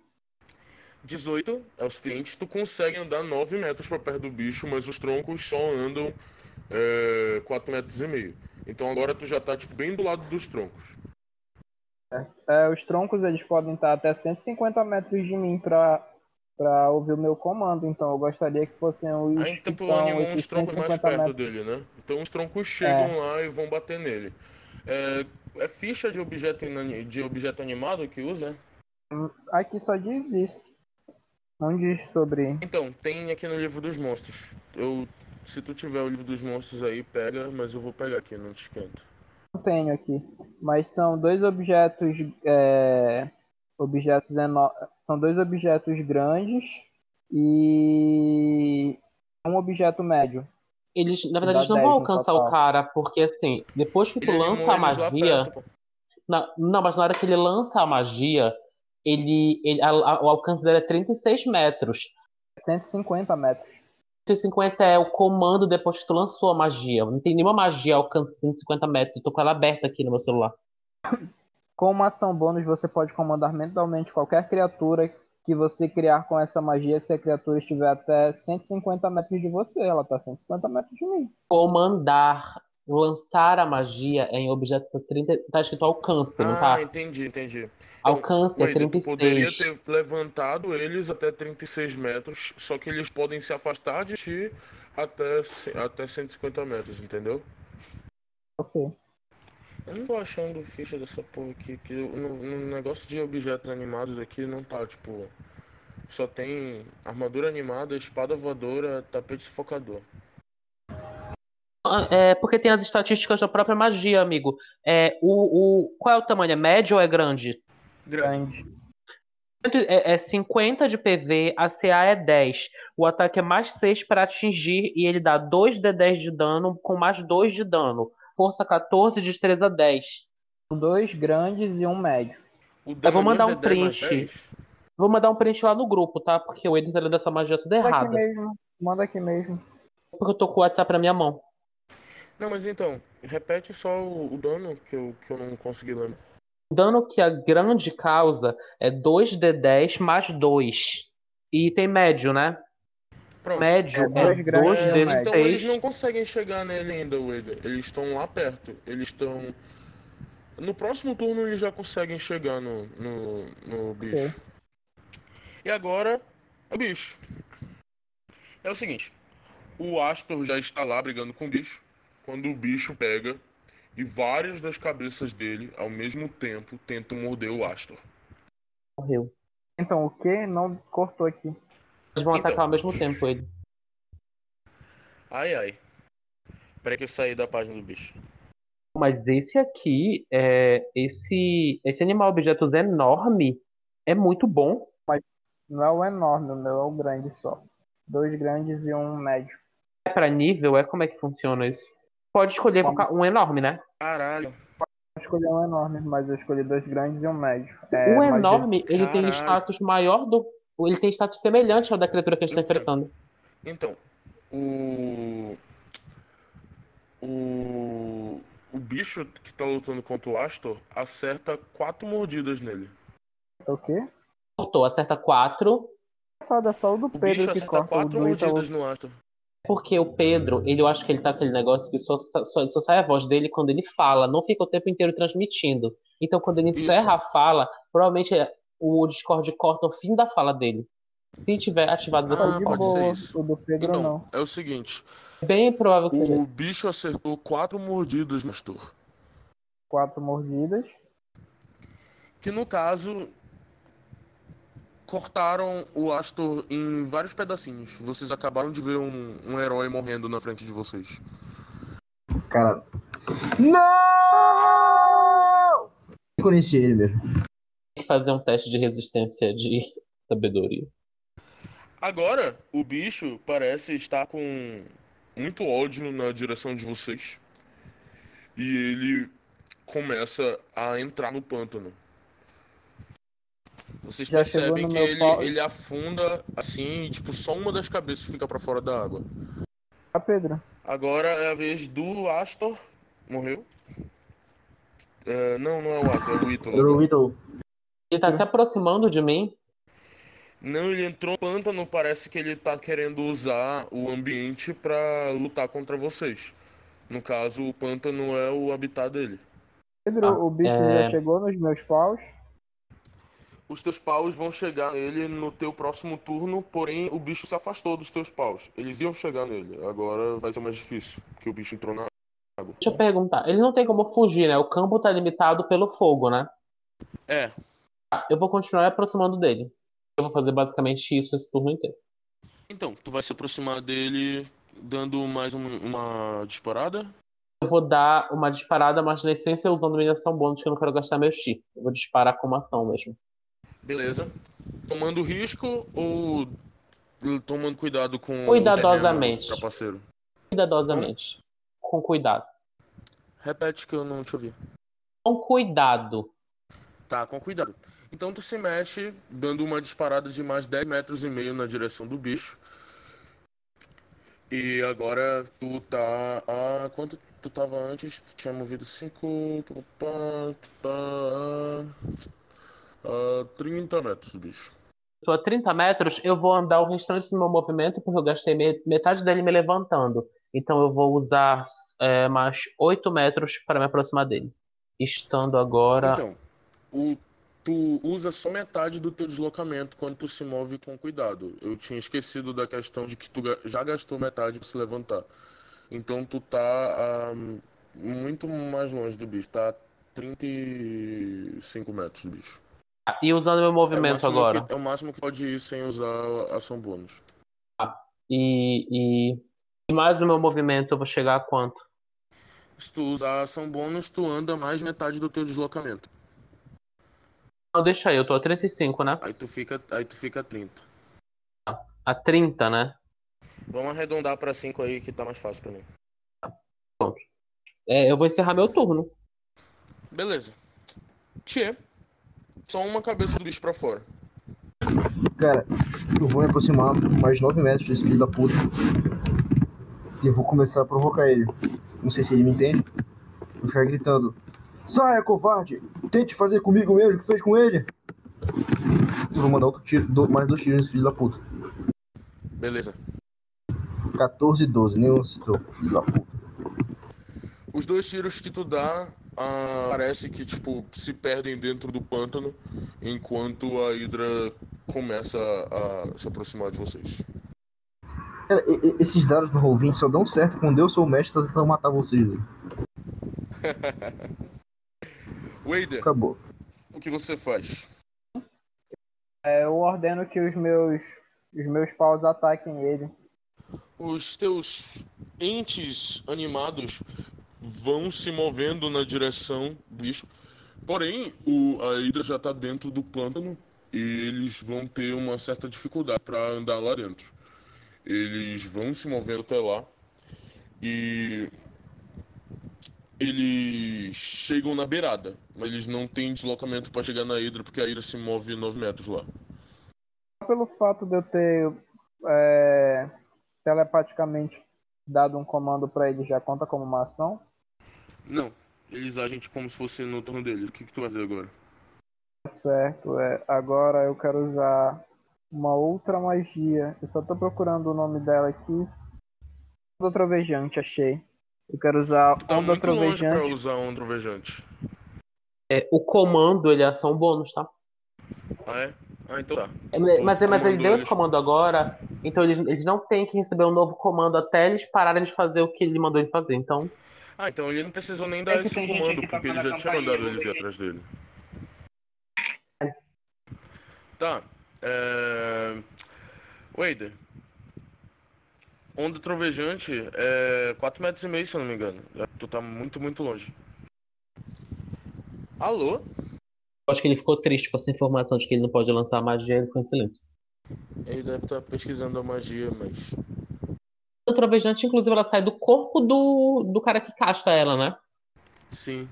18 é o suficiente, tu consegue andar 9 metros pra perto do bicho, mas os troncos só andam é, 4 metros e meio. Então agora tu já tá tipo bem do lado dos troncos. É, os troncos eles podem estar até 150 metros de mim pra, pra ouvir o meu comando. Então eu gostaria que fossem os. Aí então tu animou uns troncos mais 150 perto metros. dele, né? Então os troncos chegam lá e vão bater nele. É, é ficha de objeto, de objeto animado que usa? Aqui só diz isso. Não diz sobre. Então, tem aqui no livro dos monstros. Eu, se tu tiver o livro dos monstros aí, pega, mas eu vou pegar aqui, não te esquento. Não tenho aqui. Mas são dois objetos. é, objetos eno... São dois objetos grandes e um objeto médio. Eles, na verdade, eles não 10 vão alcançar o cara, porque assim, depois que tu Ele lança a magia. perto. Na- não, mas na hora que ele lança a magia, ele, ele- a- a- o alcance dele é 36 metros. 150 metros. 150 é o comando depois que tu lançou a magia. Não tem nenhuma magia alcance 150 metros. Eu tô com ela aberta aqui no meu celular. Com uma ação bônus, você pode comandar mentalmente qualquer criatura que você criar com essa magia se a criatura estiver até 150 metros de você. Ela tá 150 metros de mim. Comandar, lançar a magia é em objetos a 30. Tá escrito alcance, não Ah, tá? entendi, entendi. Alcance é tu poderia 36. ter levantado eles até 36 metros, só que eles podem se afastar de ti até, até 150 metros, entendeu? Ok. Eu não tô achando ficha dessa porra aqui, que no, no negócio de objetos animados aqui não tá, tipo. Só tem armadura animada, espada voadora, tapete sufocador. É porque tem as estatísticas da própria magia, amigo. É, o, o, qual é o tamanho? É médio ou é grande? Grande. É, é 50 de PV, a CA é 10. O ataque é mais 6 para atingir e ele dá 2 de 10 de dano com mais 2 de dano. Força 14, destreza 10. Dois grandes e um médio. Eu vou é mandar 2 um de 10 mais print. 10? Vou mandar um print lá no grupo, tá? Porque o Eden tá lendo essa magia tudo Manda aqui mesmo. Manda aqui mesmo. Porque eu tô com o WhatsApp na minha mão. Não, mas então, repete só o, o dano que eu, que eu não consegui lembrar. O dano que a grande causa é 2d10 mais 2. E tem médio, né? Pronto. Médio É, é dois grandes e um 2d6. médio. Então eles não conseguem chegar nele ainda, Wade. Eles estão lá perto. Eles estão. No próximo turno eles já conseguem chegar no, no, no bicho. E agora, o bicho. É o seguinte: o Astor já está lá brigando com o bicho. Quando o bicho pega e várias das cabeças dele, ao mesmo tempo, tentam morder o Astor. Morreu. Então, o que? Não cortou aqui. Eles vão Então. atacar ao mesmo tempo ele. Ai ai. Peraí que eu saí da página do bicho. Mas esse aqui, é, esse, esse animal objetos enorme, é muito bom. Não é o enorme, o meu é o grande só. Dois grandes e um médio. É pra nível, é como é que funciona isso? Pode escolher Como? um enorme, né? Caralho. Eu escolhi um enorme, mas eu escolhi dois grandes e um médio. É, o enorme, ele tem Caralho. status maior do. Ele tem status semelhante ao da criatura que a gente tá Então. enfrentando. Então, o. O. O bicho que tá lutando contra o Astor acerta quatro mordidas nele. O quê? Cortou, acerta 4. Engraçado, é só o do O Pedro bicho que acerta corta o quatro Ítalo. mordidas no Astor. Porque o Pedro, ele, eu acho que ele tá com aquele negócio que só, só, só sai a voz dele quando ele fala, não fica o tempo inteiro transmitindo. Então, quando ele Isso. encerra a fala, provavelmente é- o Discord corta o fim da fala dele. Se tiver ativado Ah, pode ser isso. O do Pedro Então, não. é o seguinte: é bem provável que o bicho acertou quatro mordidas no Astor. Quatro mordidas. Que no caso. Cortaram o Astor em vários pedacinhos. Vocês acabaram de ver um, um herói morrendo na frente de vocês. Cara. Não! Eu conheci ele mesmo. Tem que fazer um teste de resistência de sabedoria. Agora, o bicho parece estar com muito ódio na direção de vocês. E ele começa a entrar no pântano. Vocês Já percebem que ele, pau. ele afunda assim, e tipo, só uma das cabeças fica pra fora da água. Ah, Pedro. Agora é a vez do Astor. Morreu? É, não, não é o Astor, é o Ítalo. Era o Whittle. Ele tá se aproximando de mim. Não, ele entrou no pântano, parece que ele tá querendo usar o ambiente pra lutar contra vocês. No caso, o pântano é o habitat dele. Pedro, Ah, o bicho é. já chegou nos meus paus. Os teus paus vão chegar nele no teu próximo turno, porém o bicho se afastou dos teus paus. Eles iam chegar nele, agora vai ser mais difícil, porque o bicho entrou na água. Deixa eu perguntar. Ele não tem como fugir, né? O campo tá limitado pelo fogo, né? É, Tá, Eu vou continuar aproximando dele. Eu vou fazer basicamente isso esse turno inteiro. então, tu vai se aproximar dele dando mais um- uma disparada? Eu vou dar uma disparada, mas na essência usando minha ação bônus, que eu não quero gastar meu chi. Eu vou disparar como ação mesmo. Beleza. Tomando risco ou tomando cuidado com o Cuidadosamente. terreno, trapaceiro? Cuidadosamente. Com cuidado. Repete que eu não te ouvi. Com cuidado. Tá, com cuidado. Então tu se mexe, dando uma disparada de mais 10 metros e meio na direção do bicho. E agora tu tá a. Quanto tu tava antes? Tu tinha movido 5. Tá. A 30 metros bicho. Tô a 30 metros, eu vou andar o restante do meu movimento, porque eu gastei me- metade dele me levantando. Então eu vou usar é, mais 8 metros para me aproximar dele. Estando agora. Então, o, tu usa só metade do teu deslocamento quando tu se move com cuidado. Eu tinha esquecido da questão de que tu já gastou metade pra se levantar. Então tu tá ah, muito mais longe do bicho, tá a 35 metros do bicho. Ah, E usando meu É movimento máximo agora. que, é o máximo que pode ir sem usar a ação bônus. E, e, e mais no meu movimento eu vou chegar a quanto? Se tu usar a ação bônus, tu anda mais metade do teu deslocamento. Não, deixa aí, eu tô a 35, né? Aí tu fica, aí tu fica a 30. A 30, né? Vamos arredondar pra 5 aí que tá mais fácil pra mim. É, eu vou encerrar meu turno. Beleza. Tchê. Só uma cabeça do bicho pra fora. Cara, eu vou me aproximar mais 9 metros desse filho da puta. E eu vou começar a provocar ele. Não sei se ele me entende. Vou ficar gritando: Saia, covarde! Tente fazer comigo mesmo o que fez com ele! E vou mandar outro tiro, mais dois tiros nesse filho da puta. Beleza. 14 e 12, nenhum acertou, filho da puta. Os dois tiros que tu dá, ah, parece que, tipo, se perdem dentro do pântano, enquanto a Hydra começa a se aproximar de vocês. Cara, esses dados no Roll20 só dão certo quando eu sou o mestre tentando matar vocês. Wader, Acabou. o que você faz? É, eu ordeno que os meus, os meus paus ataquem ele. Os teus entes animados vão se movendo na direção bicho. Porém, o, a Hydra já tá dentro do pântano e eles vão ter uma certa dificuldade para andar lá dentro. Eles vão se movendo até lá e eles chegam na beirada, mas eles não têm deslocamento para chegar na Hydra porque a Hydra se move 9 metros lá. Pelo fato de eu ter é, telepaticamente dado um comando pra ele já conta como uma ação? Não, eles agem tipo como se fosse no turno deles. O que, que tu vai fazer agora? Certo, é. Agora eu quero usar uma outra magia. Eu só tô procurando o nome dela aqui. Onda Trovejante, achei. Eu quero usar Tá Onda muito longe pra Trovejante. usar um trovejante. É, o comando, ele é ação bônus, tá? Ah, é? Ah, então tá. É, Mas, mas ele comandou deu esse eles. comando agora, então eles, eles não têm que receber um novo comando até eles pararem de fazer o que ele mandou eles fazer. Então, Ah, então ele não precisou nem É dar esse comando, porque ele tocando já tinha mandado eles ir atrás dele. Tá. É... Wader. Onda trovejante é 4 metros e meio, se eu não me engano. Tu tá muito, muito longe. Alô? eu acho que ele ficou triste com essa informação de que ele não pode lançar magia, ele ficou em silêncio. Ele deve estar pesquisando a magia, mas. O trovejante, inclusive, ela sai do corpo do, do cara que casta ela, né? Sim.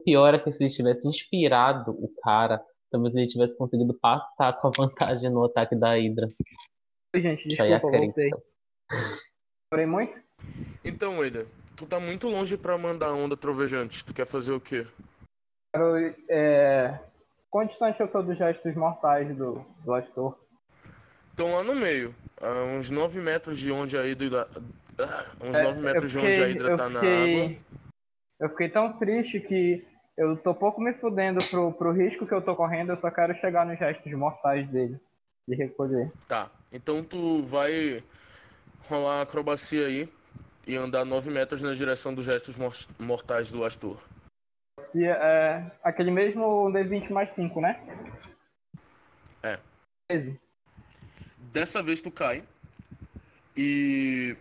O pior é que se ele tivesse inspirado o cara, talvez ele tivesse conseguido passar com a vantagem no ataque da Hydra. Oi, gente, é desculpa, voltei. crença. Demorei muito? Então, Wader, tu tá muito longe pra mandar onda trovejante. Tu quer fazer o quê? Quero, é... Quão distante eu tô dos gestos mortais do, do Astor? Estão lá no meio. A uns 9 metros de onde a Hydra. Ah, uns É, 9 eu metros de onde a fiquei- eu tá na fiquei- água. Eu fiquei tão triste que eu tô pouco me fudendo pro, pro risco que eu tô correndo, eu só quero chegar nos gestos mortais dele. De recolher. Tá. Então tu vai rolar a acrobacia aí e andar 9 metros na direção dos restos mor- mortais do Astur. Se é aquele mesmo D20 mais 5, né? É. 13. Dessa vez tu cai e.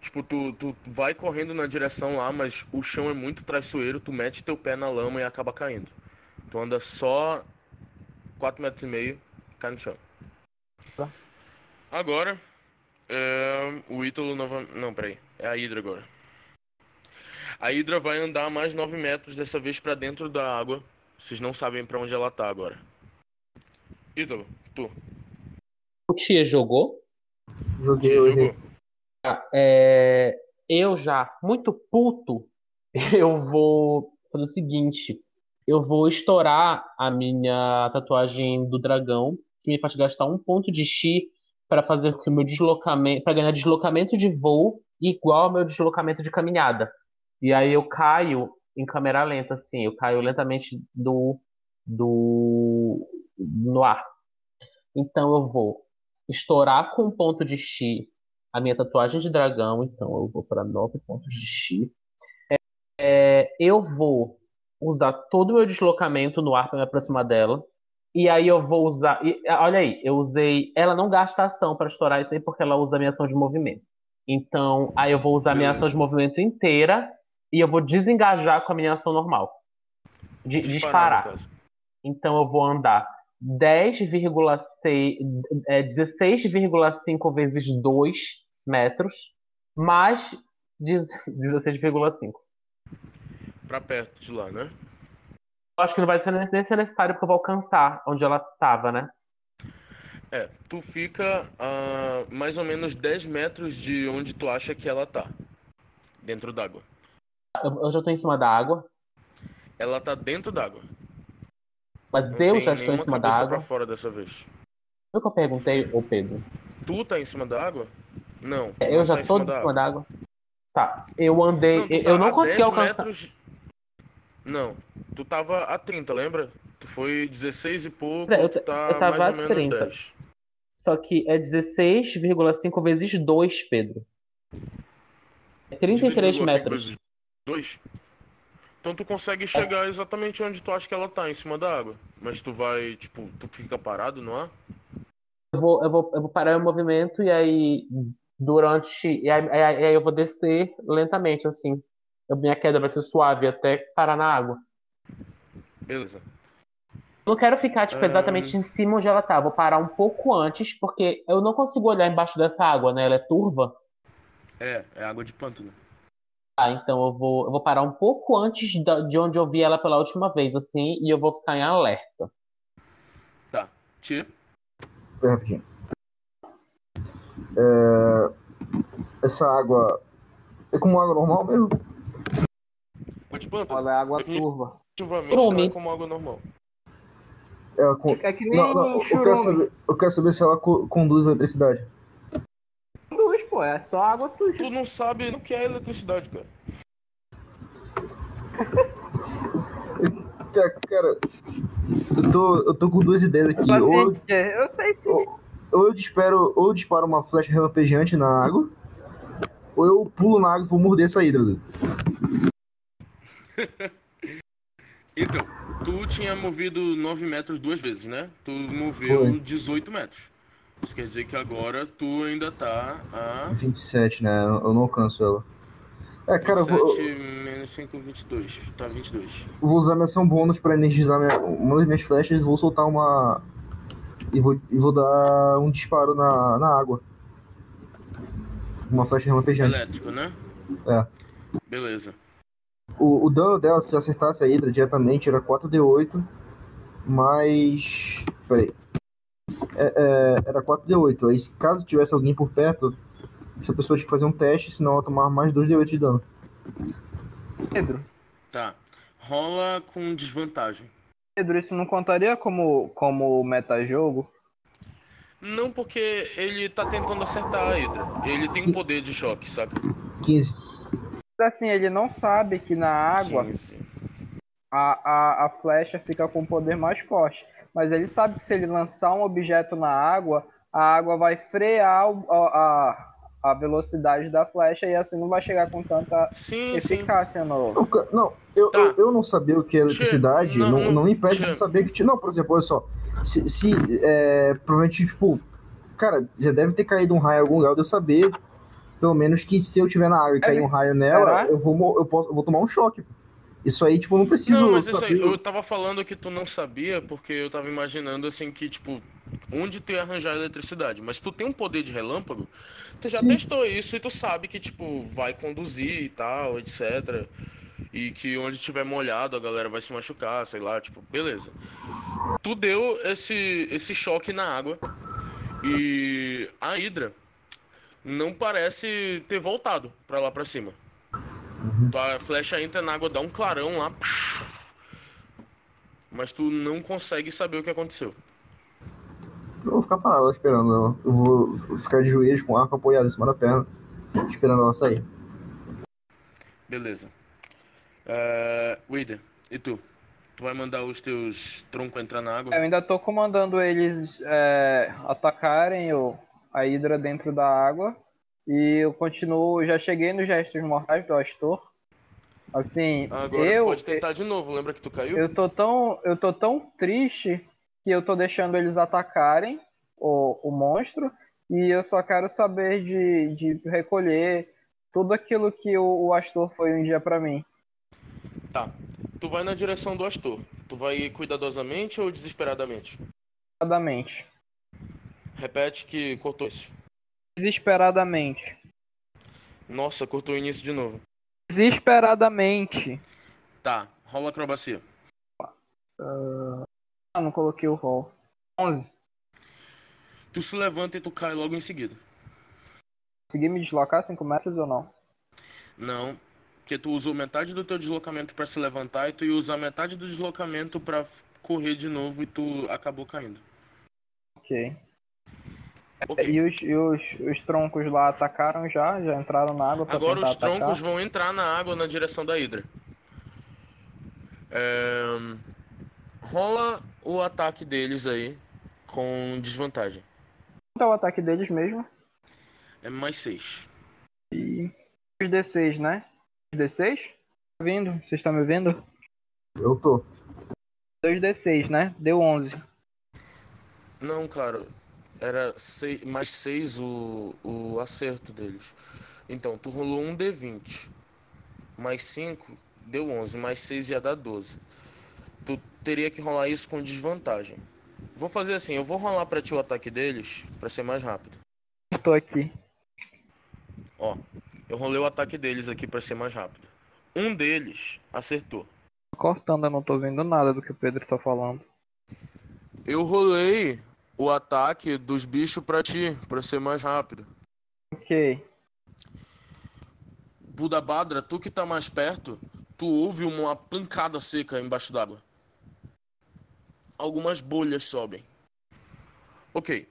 Tipo, tu, tu vai correndo na direção lá, mas o chão é muito traiçoeiro, tu mete teu pé na lama e acaba caindo. Tu anda só 4 metros e meio, cai no chão. Tá. Agora, é, o Ítalo nova... Não, peraí. É a Hidra agora. A Hidra vai andar mais 9 metros, dessa vez pra dentro da água. Vocês não sabem pra onde ela tá agora. Ítalo, tu. O Tia jogou? Joguei, jogou? Ah, é, eu já, muito puto, eu vou fazer o seguinte: eu vou estourar a minha tatuagem do dragão, que me faz gastar um ponto de chi para fazer com que o meu deslocamento, para ganhar deslocamento de voo igual ao meu deslocamento de caminhada. E aí eu caio em câmera lenta, assim, eu caio lentamente do, do no ar. Então eu vou estourar com um ponto de chi a minha tatuagem de dragão, então eu vou para 9 pontos de chi. É, é, eu vou usar todo o meu deslocamento no ar para me aproximar dela. E aí eu vou usar. e, olha aí, eu usei. Ela não gasta ação para estourar isso aí porque ela usa a minha ação de movimento. Então, aí eu vou usar a minha ação de movimento inteira e eu vou desengajar com a minha ação normal. De, disparar. caso. Então eu vou andar 10,6, é, 16,5 vezes 2 metros, mais 16,5. Pra perto de lá, né? Eu acho que não vai ser nem ser necessário porque eu vou alcançar onde ela estava, né? É, tu fica a mais ou menos 10 metros de onde tu acha que ela tá. Dentro d'água. Eu, eu já estou em cima da água, Ela tá dentro d'água. Mas Não eu já estou em cima da água. pra fora dessa vez. Foi o que eu perguntei, ô Pedro. Tu tá em cima da água? Não. É, não Eu já tá em tô cima em da cima água. da água. Tá, eu andei. Não, tá eu não consegui 10 alcançar. metros... Não, tu tava a 30, lembra? Tu foi 16 e pouco, É, eu tu tá eu tava mais a ou menos 30. 10. Só que é 16,5 vezes 2, Pedro. É 33 16,5 metros. vezes 2. Então tu consegue chegar exatamente onde tu acha que ela tá, em cima da água. Mas tu vai, tipo, tu fica parado no ar? Eu vou, eu vou, eu vou parar o movimento e aí durante. E aí, aí- aí eu vou descer lentamente, assim. Eu- minha queda vai ser suave até parar na água. Beleza. Eu não quero ficar, tipo, exatamente em cima onde ela tá. Eu vou parar um pouco antes, porque eu não consigo olhar embaixo dessa água, né? Ela é turva. É, é água de pântano. Ah, então eu vou, eu vou parar um pouco antes da- de onde eu vi ela pela última vez, assim, e eu vou ficar em alerta. Tá. Tia. Pera rapidinho. É, Essa água é como água normal mesmo? Pântano. Ela é água turva. Definitivamente não é como água normal. Ela com- É que nem Não, não, eu quero, saber, eu quero saber se ela co- conduz eletricidade. Pô, é só água suja. Tu não sabe o que é eletricidade, cara. Tá, cara, Eu tô, eu tô com duas ideias aqui. Ou, eu- Paciente, eu sei sim. ou eu disparo, ou eu disparo uma flecha relampejante na água, ou eu pulo na água e vou morder essa hidra. Então, tu tinha movido 9 metros duas vezes, né? Tu moveu Foi. 18 metros. Isso quer dizer que agora tu ainda tá a 27, né? Eu não alcanço ela. É, cara, eu 27 vou, menos 5, 22. Tá 22. eu vou usar minha ação bônus pra energizar minha- uma das minhas flechas vou soltar uma. E vou, e vou dar um disparo na, na água. Uma flecha relampejante. Elétrico, né? É. Beleza. O, o dano dela, se acertasse a Hydra diretamente, era 4d8, mais. Peraí. É, é, era 4d8. Aí, caso tivesse alguém por perto, essa pessoa tinha que fazer um teste, senão ela tomava mais 2d8 de dano. Pedro, Tá. Rola com desvantagem. Pedro, isso não contaria como, como metajogo? Não porque ele tá tentando acertar a Hydra. Ele tem um poder de choque, saca? 15. Assim, ele não sabe que na água 15. a, a, a flecha fica com poder mais forte. Mas ele sabe que se ele lançar um objeto na água, a água vai frear a, a, a velocidade da flecha e assim não vai chegar com tanta Sim, sim. eficácia no. Não, Não, eu, Tá. eu, eu não saber o que é eletricidade não, não, não- impede de saber que. Não, por exemplo, olha só. Se, se é, provavelmente, tipo, cara, já deve ter caído um raio em algum lugar, de eu saber, pelo menos, que se eu tiver na água e cair um raio nela, Será? eu vou, eu, posso, eu vou tomar um choque. Isso aí, tipo, não preciso Não, mas isso aí, eu tava falando que tu não sabia porque eu tava imaginando assim que, tipo, onde tu ia arranjar eletricidade. Mas tu tem um poder de relâmpago, tu já testou isso e tu sabe que, tipo, vai conduzir e tal, etc. E que onde tiver molhado a galera vai se machucar, sei lá, tipo, beleza. Tu deu esse, esse choque na água e a Hydra não parece ter voltado pra lá pra cima. Tua flecha entra na água, dá um clarão lá. Mas tu não consegue saber o que aconteceu. Eu vou ficar parado lá esperando ela. Eu vou ficar de joelhos com o arco apoiado em cima da perna, esperando ela sair. Beleza. Wida, e tu? Tu vai mandar os teus troncos entrar na água? Eu ainda tô comandando eles é, atacarem o, a Hydra dentro da água. E eu continuo. Já cheguei nos gestos mortais do Astor. Assim, Agora eu. pode tentar de novo, lembra que tu caiu? Eu tô tão, eu tô tão triste que eu tô deixando eles atacarem o, o monstro e eu só quero saber de, de recolher tudo aquilo que o, o Astor foi um dia pra mim. Tá. Tu vai na direção do Astor. Tu vai cuidadosamente ou desesperadamente? Desesperadamente. Repete que cortou isso. Desesperadamente. Nossa, cortou o início de novo. Desesperadamente. Tá, rola acrobacia. Ah, não coloquei o roll. 11. Tu se levanta e tu cai logo em seguida. Consegui me deslocar 5 metros ou não? Não, porque tu usou metade do teu deslocamento pra se levantar e tu ia usar metade do deslocamento pra f- correr de novo e tu acabou caindo. Ok. Ok. E, os, e os, os troncos lá atacaram já? Já entraram na água pra Agora os troncos atacar? vão entrar na água na direção da Hydra. É, Rola o ataque deles aí com desvantagem. Quanto é o ataque deles mesmo? É mais 6. E os D6, né? Os D6? Tá vindo? Vocês estão me ouvindo? Eu tô. 2 D6, né? Deu 11. Não, cara. Era sei- mais 6 o, o acerto deles. Então, tu rolou um D20. Mais 5 deu 11. Mais 6 ia dar 12. Tu teria que rolar isso com desvantagem. Vou fazer assim, eu vou rolar pra ti o ataque deles pra ser mais rápido. Eu tô aqui. Ó, eu rolei o ataque deles aqui pra ser mais rápido. Um deles acertou. Cortando, eu não tô vendo nada do que o Pedro tá falando. Eu rolei o ataque dos bichos pra ti, pra ser mais rápido. Ok. Buda Badra, tu que tá mais perto, tu ouve uma pancada seca embaixo d'água. Algumas bolhas sobem. Ok.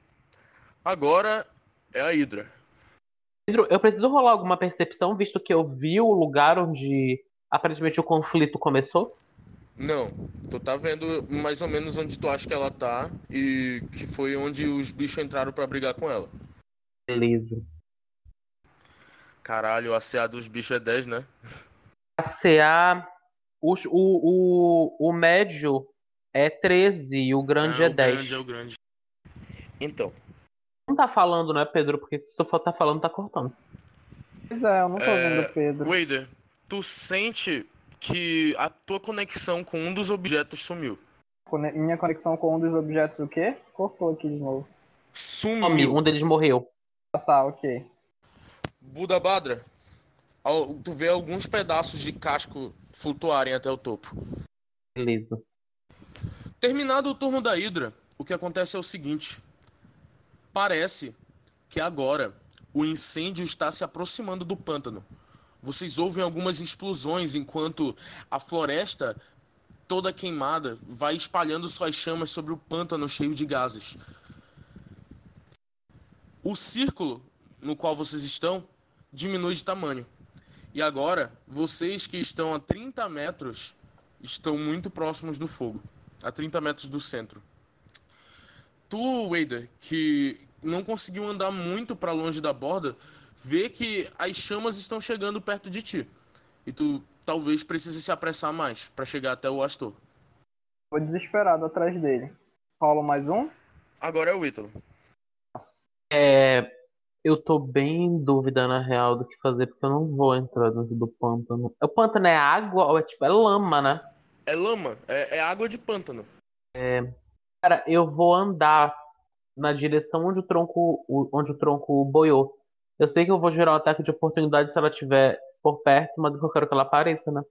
Agora é a Hydra. Pedro, eu preciso rolar alguma percepção, visto que eu vi o lugar onde aparentemente o conflito começou? Não, tu tá vendo mais ou menos onde tu acha que ela tá e que foi onde os bichos entraram pra brigar com ela. Beleza. Caralho, a CA dos bichos é 10, né? A CA. O, o, o, o médio é 13 e o grande Ah, é o 10. grande é o grande. Então, Não tá falando, né, Pedro? Porque se tu for tá falando, tá cortando. Pois é, eu não tô É, vendo Pedro. Wader, tu sente que a tua conexão com um dos objetos sumiu. Minha conexão com um dos objetos o quê? Cortou aqui de novo. Sumiu. um deles morreu. Ah, tá, ok. Buda Badra, ao- tu vê alguns pedaços de casco flutuarem até o topo. Beleza. Terminado o turno da Hydra, o que acontece é o seguinte: parece que agora o incêndio está se aproximando do pântano. Vocês ouvem algumas explosões enquanto a floresta toda queimada vai espalhando suas chamas sobre o pântano cheio de gases. O círculo no qual vocês estão diminui de tamanho. E agora, vocês que estão a 30 metros estão muito próximos do fogo a 30 metros do centro. Tu, Wader, que não conseguiu andar muito para longe da borda, vê que as chamas estão chegando perto de ti. E tu talvez precise se apressar mais para chegar até o Astor. Vou desesperado atrás dele. Rola mais um? Agora é o Ítalo. É, eu tô bem em dúvida, na real, do que fazer, porque eu não vou entrar dentro do pântano. O pântano é água ou é tipo, é lama, né? É lama, é, é água de pântano. Cara, eu vou andar na direção onde o tronco, onde o tronco boiou. Eu sei que eu vou gerar um ataque de oportunidade se ela estiver por perto, mas eu quero que ela apareça, né?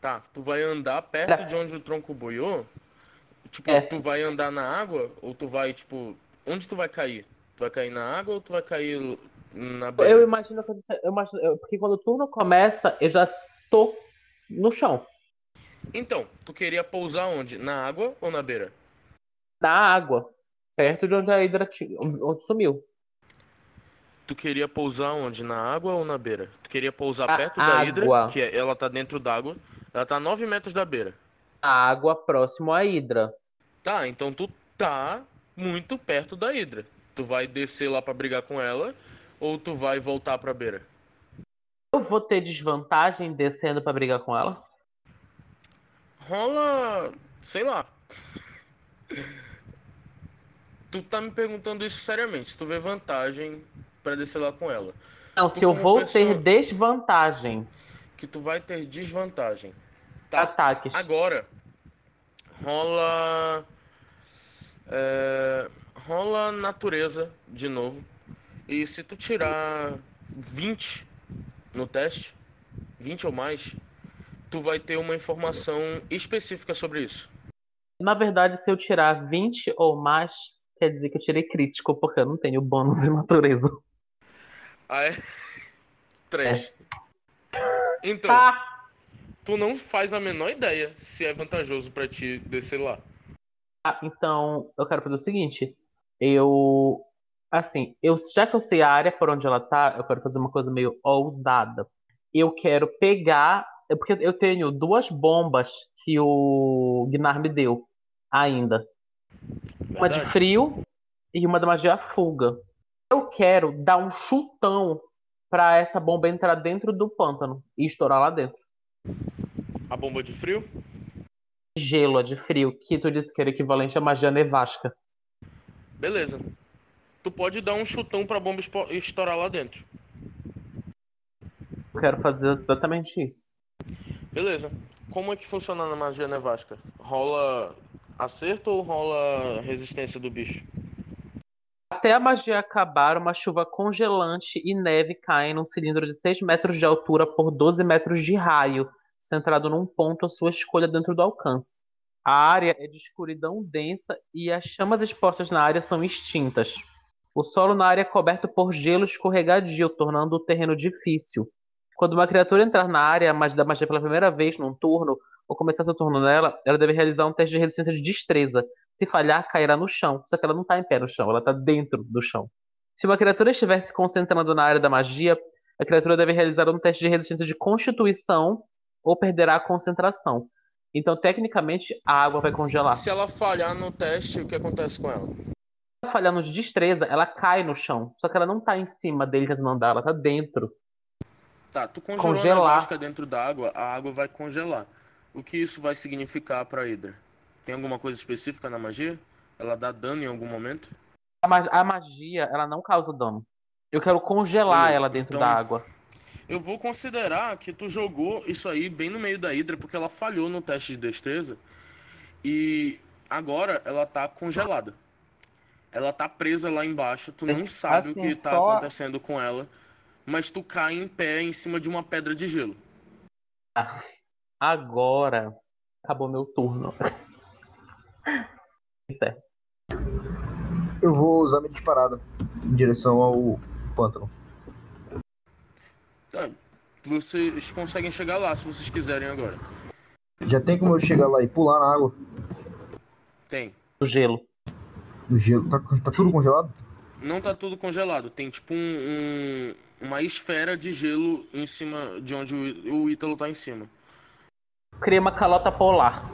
Tá, tu vai andar perto de onde o tronco boiou? Tipo, É. tu vai andar na água ou tu vai, tipo, onde tu vai cair? Tu vai cair na água ou tu vai cair na Eu beira? imagino que eu imagino, eu- porque quando o turno começa, eu já tô no chão, Então, tu queria pousar onde? Na água ou na beira? na água, perto de onde a Hydra ti- onde sumiu. Tu queria pousar onde? Na água ou na beira? Tu queria pousar A perto da Hidra, água. que é- ela tá dentro d'água. Ela tá a 9 metros da beira. A água próximo à Hydra. Tá, então tu tá muito perto da Hidra. Tu vai descer lá pra brigar com ela ou tu vai voltar pra beira? Eu vou ter desvantagem descendo pra brigar com ela? Rola, sei lá. Tu tá me perguntando isso seriamente, se tu vê vantagem pra descer lá com ela. Não, Tu se eu vou ter desvantagem Que tu vai ter desvantagem. Tá. ataques. Agora, rola. é, rola natureza de novo. E se tu tirar 20 no teste, 20 ou mais, tu vai ter uma informação específica sobre isso. Na verdade, se eu tirar 20 ou mais, quer dizer que eu tirei crítico, porque eu não tenho bônus de natureza. Ah, é? Trash. Então, Ah! tu não faz a menor ideia se é vantajoso pra ti descer lá. Ah, então, eu quero fazer o seguinte. Eu. Assim, eu, já que eu sei a área por onde ela tá, eu quero fazer uma coisa meio ousada. Eu quero pegar. é Porque eu tenho duas bombas que o Gnar me deu ainda. Uma de Verdade? frio e uma da magia fuga. Eu quero dar um chutão pra essa bomba entrar dentro do pântano e estourar lá dentro. A bomba de frio? Gelo, a de frio, que tu disse que era equivalente à magia nevasca. Beleza. Tu pode dar um chutão pra bomba estourar lá dentro. Eu quero fazer exatamente isso. Beleza. Como é que funciona na magia nevasca? Rola acerto ou rola resistência do bicho? Até a magia acabar, uma chuva congelante e neve caem num cilindro de 6 metros de altura por 12 metros de raio, centrado num ponto à sua escolha dentro do alcance. A área é de escuridão densa e as chamas expostas na área são extintas. O solo na área é coberto por gelo escorregadio, tornando o terreno difícil. Quando uma criatura entrar na área mas da magia pela primeira vez num turno, ou começar seu turno nela, ela deve realizar um teste de resistência de destreza. Se falhar, cairá no chão. Só que ela não está em pé no chão, ela está dentro do chão. Se uma criatura estiver se concentrando na área da magia, a criatura deve realizar um teste de resistência de constituição ou perderá a concentração. Então, tecnicamente, a água vai congelar. Se ela falhar no teste, o que acontece com ela? Se ela falhar no de destreza, ela cai no chão. Só que ela não tá em cima dele tentando andar, ela tá dentro. Tá, tu congelou Congelar. a nevasca dentro da água, a água vai congelar. O que isso vai significar pra Hydra? Tem alguma coisa específica na magia? Ela dá dano em algum momento? A, ma- a magia, ela não causa dano. Eu quero congelar Beleza, ela dentro então- da água. Eu vou considerar que tu jogou isso aí bem no meio da Hydra, porque ela falhou no teste de destreza. E agora ela tá congelada. Ela tá presa lá embaixo, tu não sabe o Assim, que tá só- acontecendo com ela, mas tu cai em pé em cima de uma pedra de gelo. Agora acabou meu turno. Certo. Eu vou usar minha disparada em direção ao pântano. Tá, vocês conseguem chegar lá se vocês quiserem agora. Já tem como eu chegar lá e pular na água? Tem. O gelo. No gelo. Tá, tá tudo congelado? Não tá tudo congelado, tem tipo um, um- uma esfera de gelo em cima de onde o, o Ítalo tá em cima. Cria uma calota polar.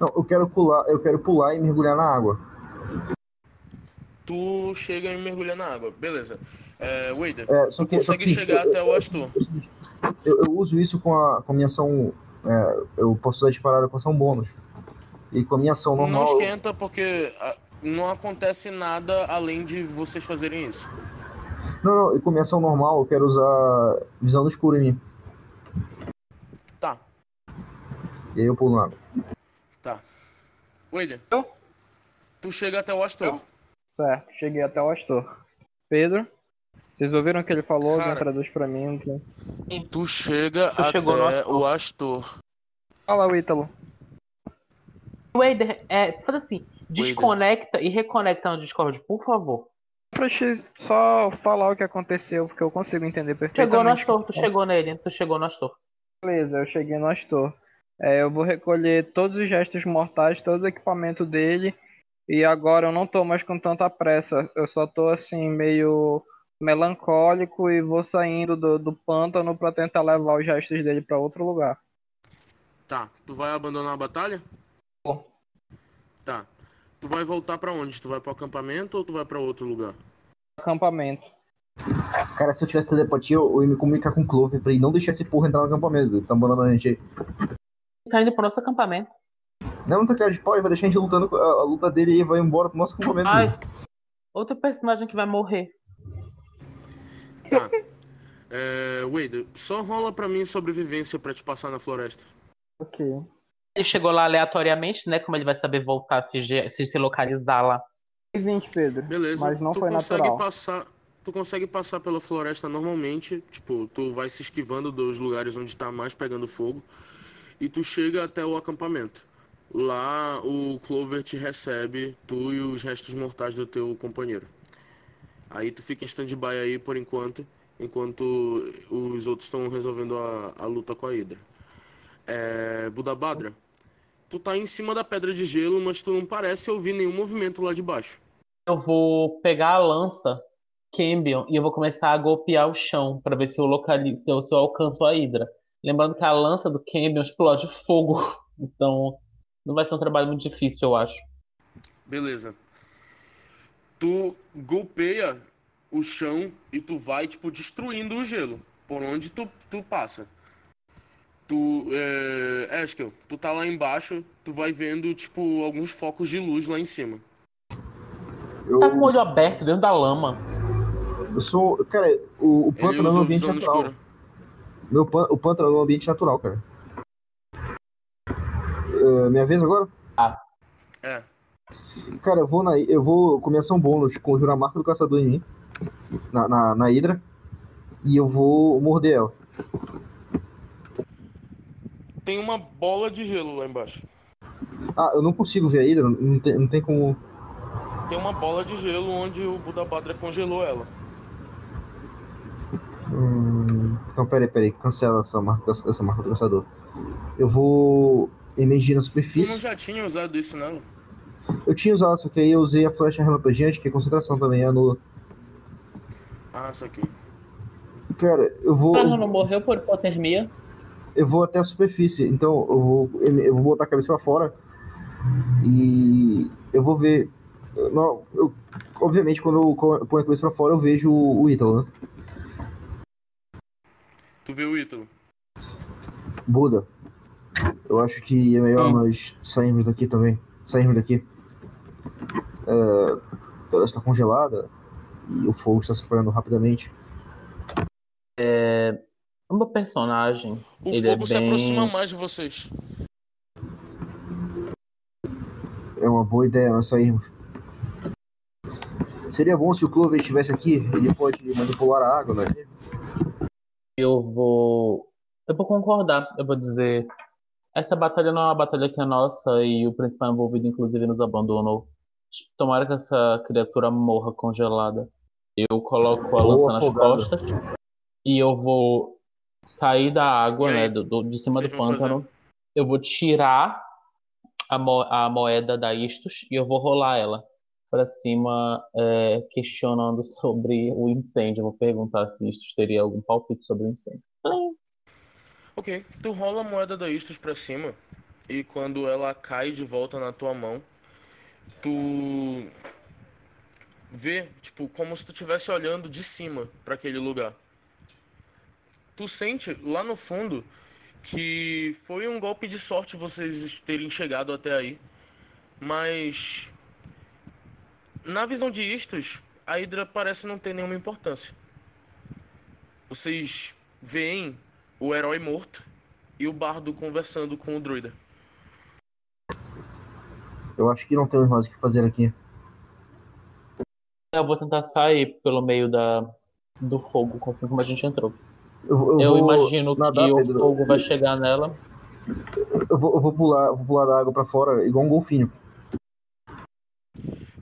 Não, eu quero pular, eu quero pular e mergulhar na água. Tu chega e mergulha na água, beleza. É, Wader, É, só tu que, só consegue que chegar eu, até o Astor. eu, eu uso isso com a, com a minha ação. é, eu posso usar disparada com ação bônus. E com a minha ação Não normal. eu- esquenta porque ah, não acontece nada além de vocês fazerem isso. Não, não, e com a minha ação normal eu quero usar visão no escuro em mim. Tá, E aí eu pulo na água. Tá. Wader, Eu? tu chega até o Astor. Certo, cheguei até o Astor. Pedro, vocês ouviram o que ele falou? Cara. Traduz pra mim. Tu chega Tu até Astor. o Astor. Fala, o Ítalo. Wader, é, faz assim, desconecta e reconecta no Discord, por favor. Pra te só falar o que aconteceu, porque eu consigo entender perfeitamente. Chegou no Astor, tu chegou nele, tu chegou no Astor. Beleza, eu cheguei no Astor. É, eu vou recolher todos os gestos mortais, todo o equipamento dele. E agora eu não tô mais com tanta pressa. Eu só tô assim, meio melancólico e vou saindo do, do pântano pra tentar levar os gestos dele pra outro lugar. Tá, tu vai abandonar a batalha? Tá. Tu vai voltar pra onde? Tu vai pro acampamento ou tu vai pra outro lugar? Acampamento. Cara, se eu tivesse telepatia, eu ia me comunicar com o Clover pra ele não deixar esse porra entrar no acampamento. Ele tá abandonando a gente aí. Tá indo pro nosso acampamento. Não, não tá cara de pau, ele vai deixar a gente lutando com a, a luta dele e vai embora pro nosso acampamento. Ai, outro personagem que vai morrer. Tá. É, Wade, só rola pra mim sobrevivência pra te passar na floresta. Ok. Ele chegou lá aleatoriamente, né? Como ele vai saber voltar, se, se, se localizar lá. E 20, Pedro. Beleza. Mas não tu foi consegue natural. passar. Tu consegue passar pela floresta normalmente, tipo, tu vai se esquivando dos lugares onde tá mais pegando fogo e tu chega até o acampamento. Lá o Clover te recebe, tu e os restos mortais do teu companheiro. Aí tu fica em stand-by aí por enquanto, enquanto os outros estão resolvendo a, a luta com a Hydra. É, Budabadra, tu tá em cima da pedra de gelo, mas tu não parece ouvir nenhum movimento lá de baixo. Eu vou pegar a lança Cambion e eu vou começar a golpear o chão pra ver se eu localizo, se eu, se eu alcanço a Hydra. Lembrando que a lança do Cambion explode fogo, então não vai ser um trabalho muito difícil, eu acho. Beleza. Tu golpeia o chão e tu vai, tipo, destruindo o gelo. Por onde tu, tu passa. Tu, é... Eskel, tu tá lá embaixo, tu vai vendo, tipo, alguns focos de luz lá em cima. Eu, Tá com o olho aberto dentro da lama. eu sou. Cara, o, o pântano é um ambiente visão no natural. escuro. Meu pan, o pântano é um ambiente natural, cara. É, minha vez agora? É. Cara, eu vou na. Eu vou começar um bônus, conjurar a marca do caçador em mim. Na, na, na Hydra. E eu vou morder ela. Tem uma bola de gelo lá embaixo. Ah, eu não consigo ver a Hydra, não tem, não tem como. Tem uma bola de gelo onde o Budabadra congelou ela. Hum, então, peraí, peraí, cancela essa marca, essa marca do caçador. Eu vou emergir na Tu não superfície. já tinha usado isso nela? Eu tinha usado, só que aí eu usei a flecha relampagueante, que é concentração também, anula. Ah, isso aqui. Cara, eu vou. Ah, não, não morreu por hipotermia. eu vou até a superfície, então eu vou, eu vou botar a cabeça pra fora e eu vou ver. Não, eu- obviamente, quando eu ponho a cabeça pra fora, eu vejo o, o Ítalo, né? Tu vê o Ítalo. Buda, eu acho que é melhor Hum. nós sairmos daqui também. Sairmos daqui. É, ela está congelada e o fogo está se espalhando rapidamente. É, o meu personagem, O ele é fogo se bem... aproxima mais de vocês. É uma boa ideia nós sairmos. Seria bom se o Clover estivesse aqui, ele pode manipular a água, né? Eu vou. Eu vou concordar. Eu vou dizer. Essa batalha não é uma batalha que é nossa e o principal envolvido, inclusive, nos abandonou. Tomara que essa criatura morra congelada. Eu coloco a lança nas costas e eu vou sair da água, né? Do, do- de cima Vocês do pântano. Eu vou tirar a, mo- a moeda da Istos e eu vou rolar ela pra cima, é, questionando sobre o incêndio. Vou perguntar se Istos teria algum palpite sobre o incêndio. Ok, tu rola a moeda da Istus pra cima e quando ela cai de volta na tua mão, tu vê, tipo, como se tu estivesse olhando de cima pra aquele lugar. Tu sente lá no fundo que foi um golpe de sorte vocês terem chegado até aí, mas na visão de Istus, a Hydra parece não ter nenhuma importância. Vocês veem o herói morto e o bardo conversando com o druida. Eu acho que não temos mais o que fazer aqui. Eu vou tentar sair pelo meio da, do fogo, assim como a gente entrou. Eu, Eu vou imagino nadar, que o Pedro. fogo vai chegar nela. Eu vou, eu vou pular, vou pular da água pra fora, igual um golfinho.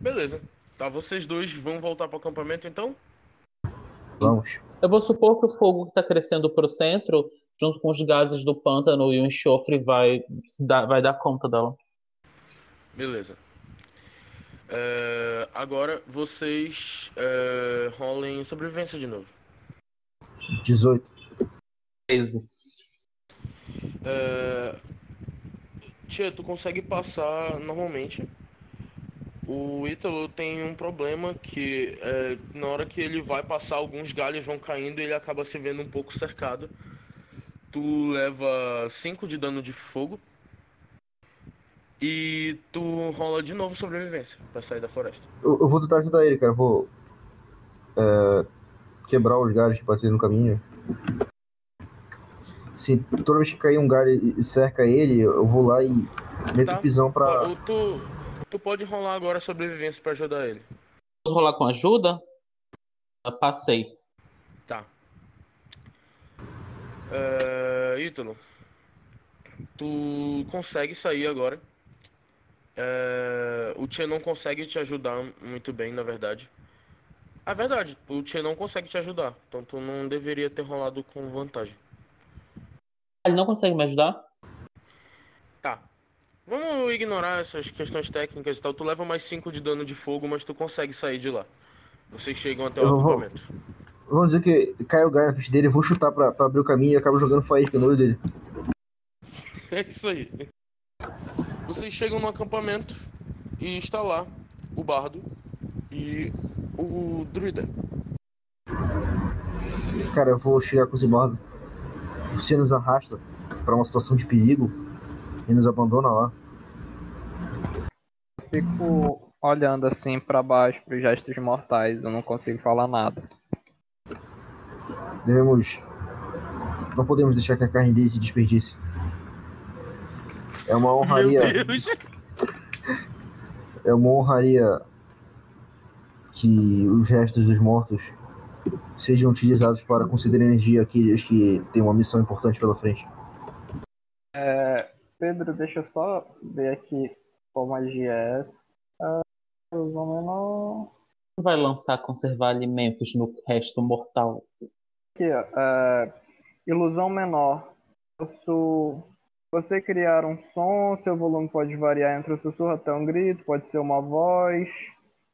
Beleza. Tá, vocês dois vão voltar pro acampamento então? Vamos. Eu vou supor que o fogo que está crescendo para o centro, junto com os gases do pântano e o enxofre, vai dar, vai dar conta dela. Beleza. É, agora vocês é, rolem sobrevivência de novo. 18. 13. É, tia, tu consegue passar normalmente. O Ítalo tem um problema que é, na hora que ele vai passar, alguns galhos vão caindo e ele acaba se vendo um pouco cercado. Tu leva 5 de dano de fogo. E tu rola de novo sobrevivência pra sair da floresta. Eu, eu vou tentar ajudar ele, cara. Eu vou é, quebrar os galhos que passei no caminho. Se toda vez que cair um galho e cerca ele, eu vou lá e meto Tá. o pisão pra. Tu, tu pode rolar agora sobrevivência pra ajudar ele. Posso rolar com ajuda? Eu passei. Tá. É, Ítalo, tu consegue sair agora. É, o Tia não consegue te ajudar muito bem, na verdade. A verdade, o Tia não consegue te ajudar. Então tu não deveria ter rolado com vantagem. Ele não consegue me ajudar? Vamos ignorar essas questões técnicas e tal. Tu leva mais 5 de dano de fogo, mas tu consegue sair de lá. Vocês chegam até o Eu vou- acampamento. Vamos dizer que cai o galho na frente dele, eu vou chutar pra, pra abrir o caminho e acabo jogando faísca no olho dele. É isso aí. Vocês chegam no acampamento e está lá o bardo e o druida. Cara, eu vou chegar com o Zibardo. Você nos arrasta pra uma situação de perigo e nos abandona lá. Fico olhando assim pra baixo pros gestos mortais, eu não consigo falar nada. Devemos. Não podemos deixar que a carne dele se desperdice. É uma honraria. Meu Deus! É uma honraria que os restos dos mortos sejam utilizados para conceder energia àqueles que têm uma missão importante pela frente. É, Pedro, deixa eu só ver aqui qual magia é essa. Ah, ilusão menor. Vai lançar conservar alimentos no resto mortal. Aqui, ó. é, ilusão menor. Posso você criar um som, seu volume pode variar entre um sussurro até um grito, pode ser uma voz,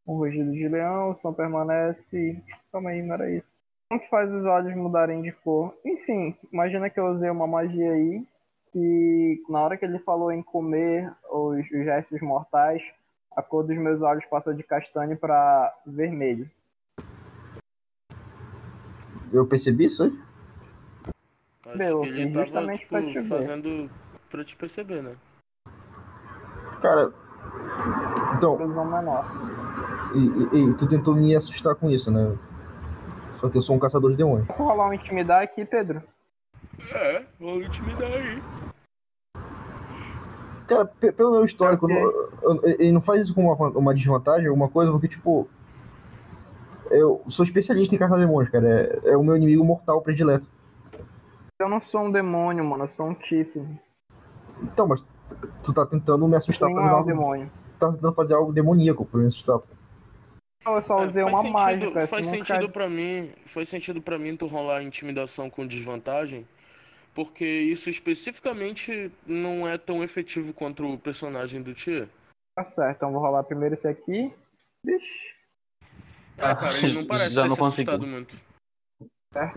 um rugido de leão, o som permanece. Calma aí, não era isso. Como que faz os olhos mudarem de cor? Enfim, imagina que eu usei uma magia aí que na hora que ele falou em comer os, os gestos mortais, a cor dos meus olhos passou de castanho para vermelho. Eu percebi isso aí? Acho Meu, que ele tava, justamente tipo, fazendo pra te perceber, né? Cara. Então, e, e- e tu tentou me assustar com isso, né? Só que eu sou um caçador de demônios. Vou rolar um intimidar aqui, Pedro. É, vou intimidar aí. Cara, pe- pelo meu histórico, Ok. não- eu- eu- ele não faz isso com uma, uma desvantagem, alguma coisa, porque, tipo. Eu sou especialista em caçar demônios, cara. É, é o meu inimigo mortal predileto. Eu não sou um demônio, mano. Eu sou um Tiff. Então, mas tu tá tentando me assustar Não fazendo é um algo. demônio. Tá tentando fazer algo demoníaco pra me assustar. Não, eu só É, usei faz uma sentido, mágica. faz nunca- sentido para mim, faz sentido para mim tu rolar intimidação com desvantagem, porque isso especificamente não é tão efetivo quanto o personagem do Tia. Tá certo, então vou rolar primeiro esse aqui. Vixe. É, cara, ele não parece Já ter não se consigo. assustado muito. Na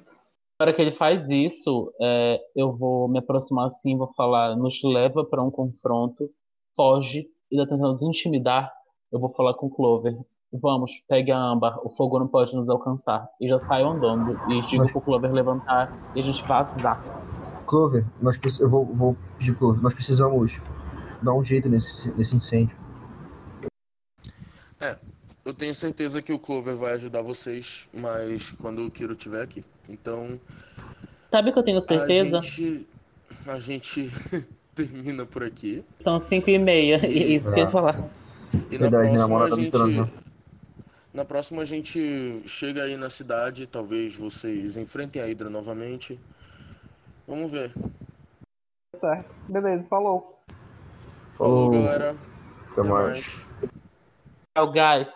hora que ele faz isso, é, eu vou me aproximar assim, vou falar, nos leva para um confronto, foge e tá tentando nos intimidar. Eu vou falar com o Clover. Vamos, pegue a âmbar, o fogo não pode nos alcançar. E já saio andando e digo Mas- pro Clover levantar e a gente vazar. Clover, nós eu vou, vou pedir pro Clover, nós precisamos dar um jeito nesse, nesse incêndio. Eu tenho certeza que o Clover vai ajudar vocês, mas quando o Kiro estiver aqui. Então, Sabe que eu tenho certeza? a gente a gente termina por aqui. São cinco e meia, e é isso que eu ia falar. E na Verdade, próxima a tá gente. esperando, Na próxima a gente chega aí na cidade, talvez vocês enfrentem a Hydra novamente. Vamos ver. Tá certo. Beleza, falou. Falou, Falou. galera. Até mais. Tchau, guys.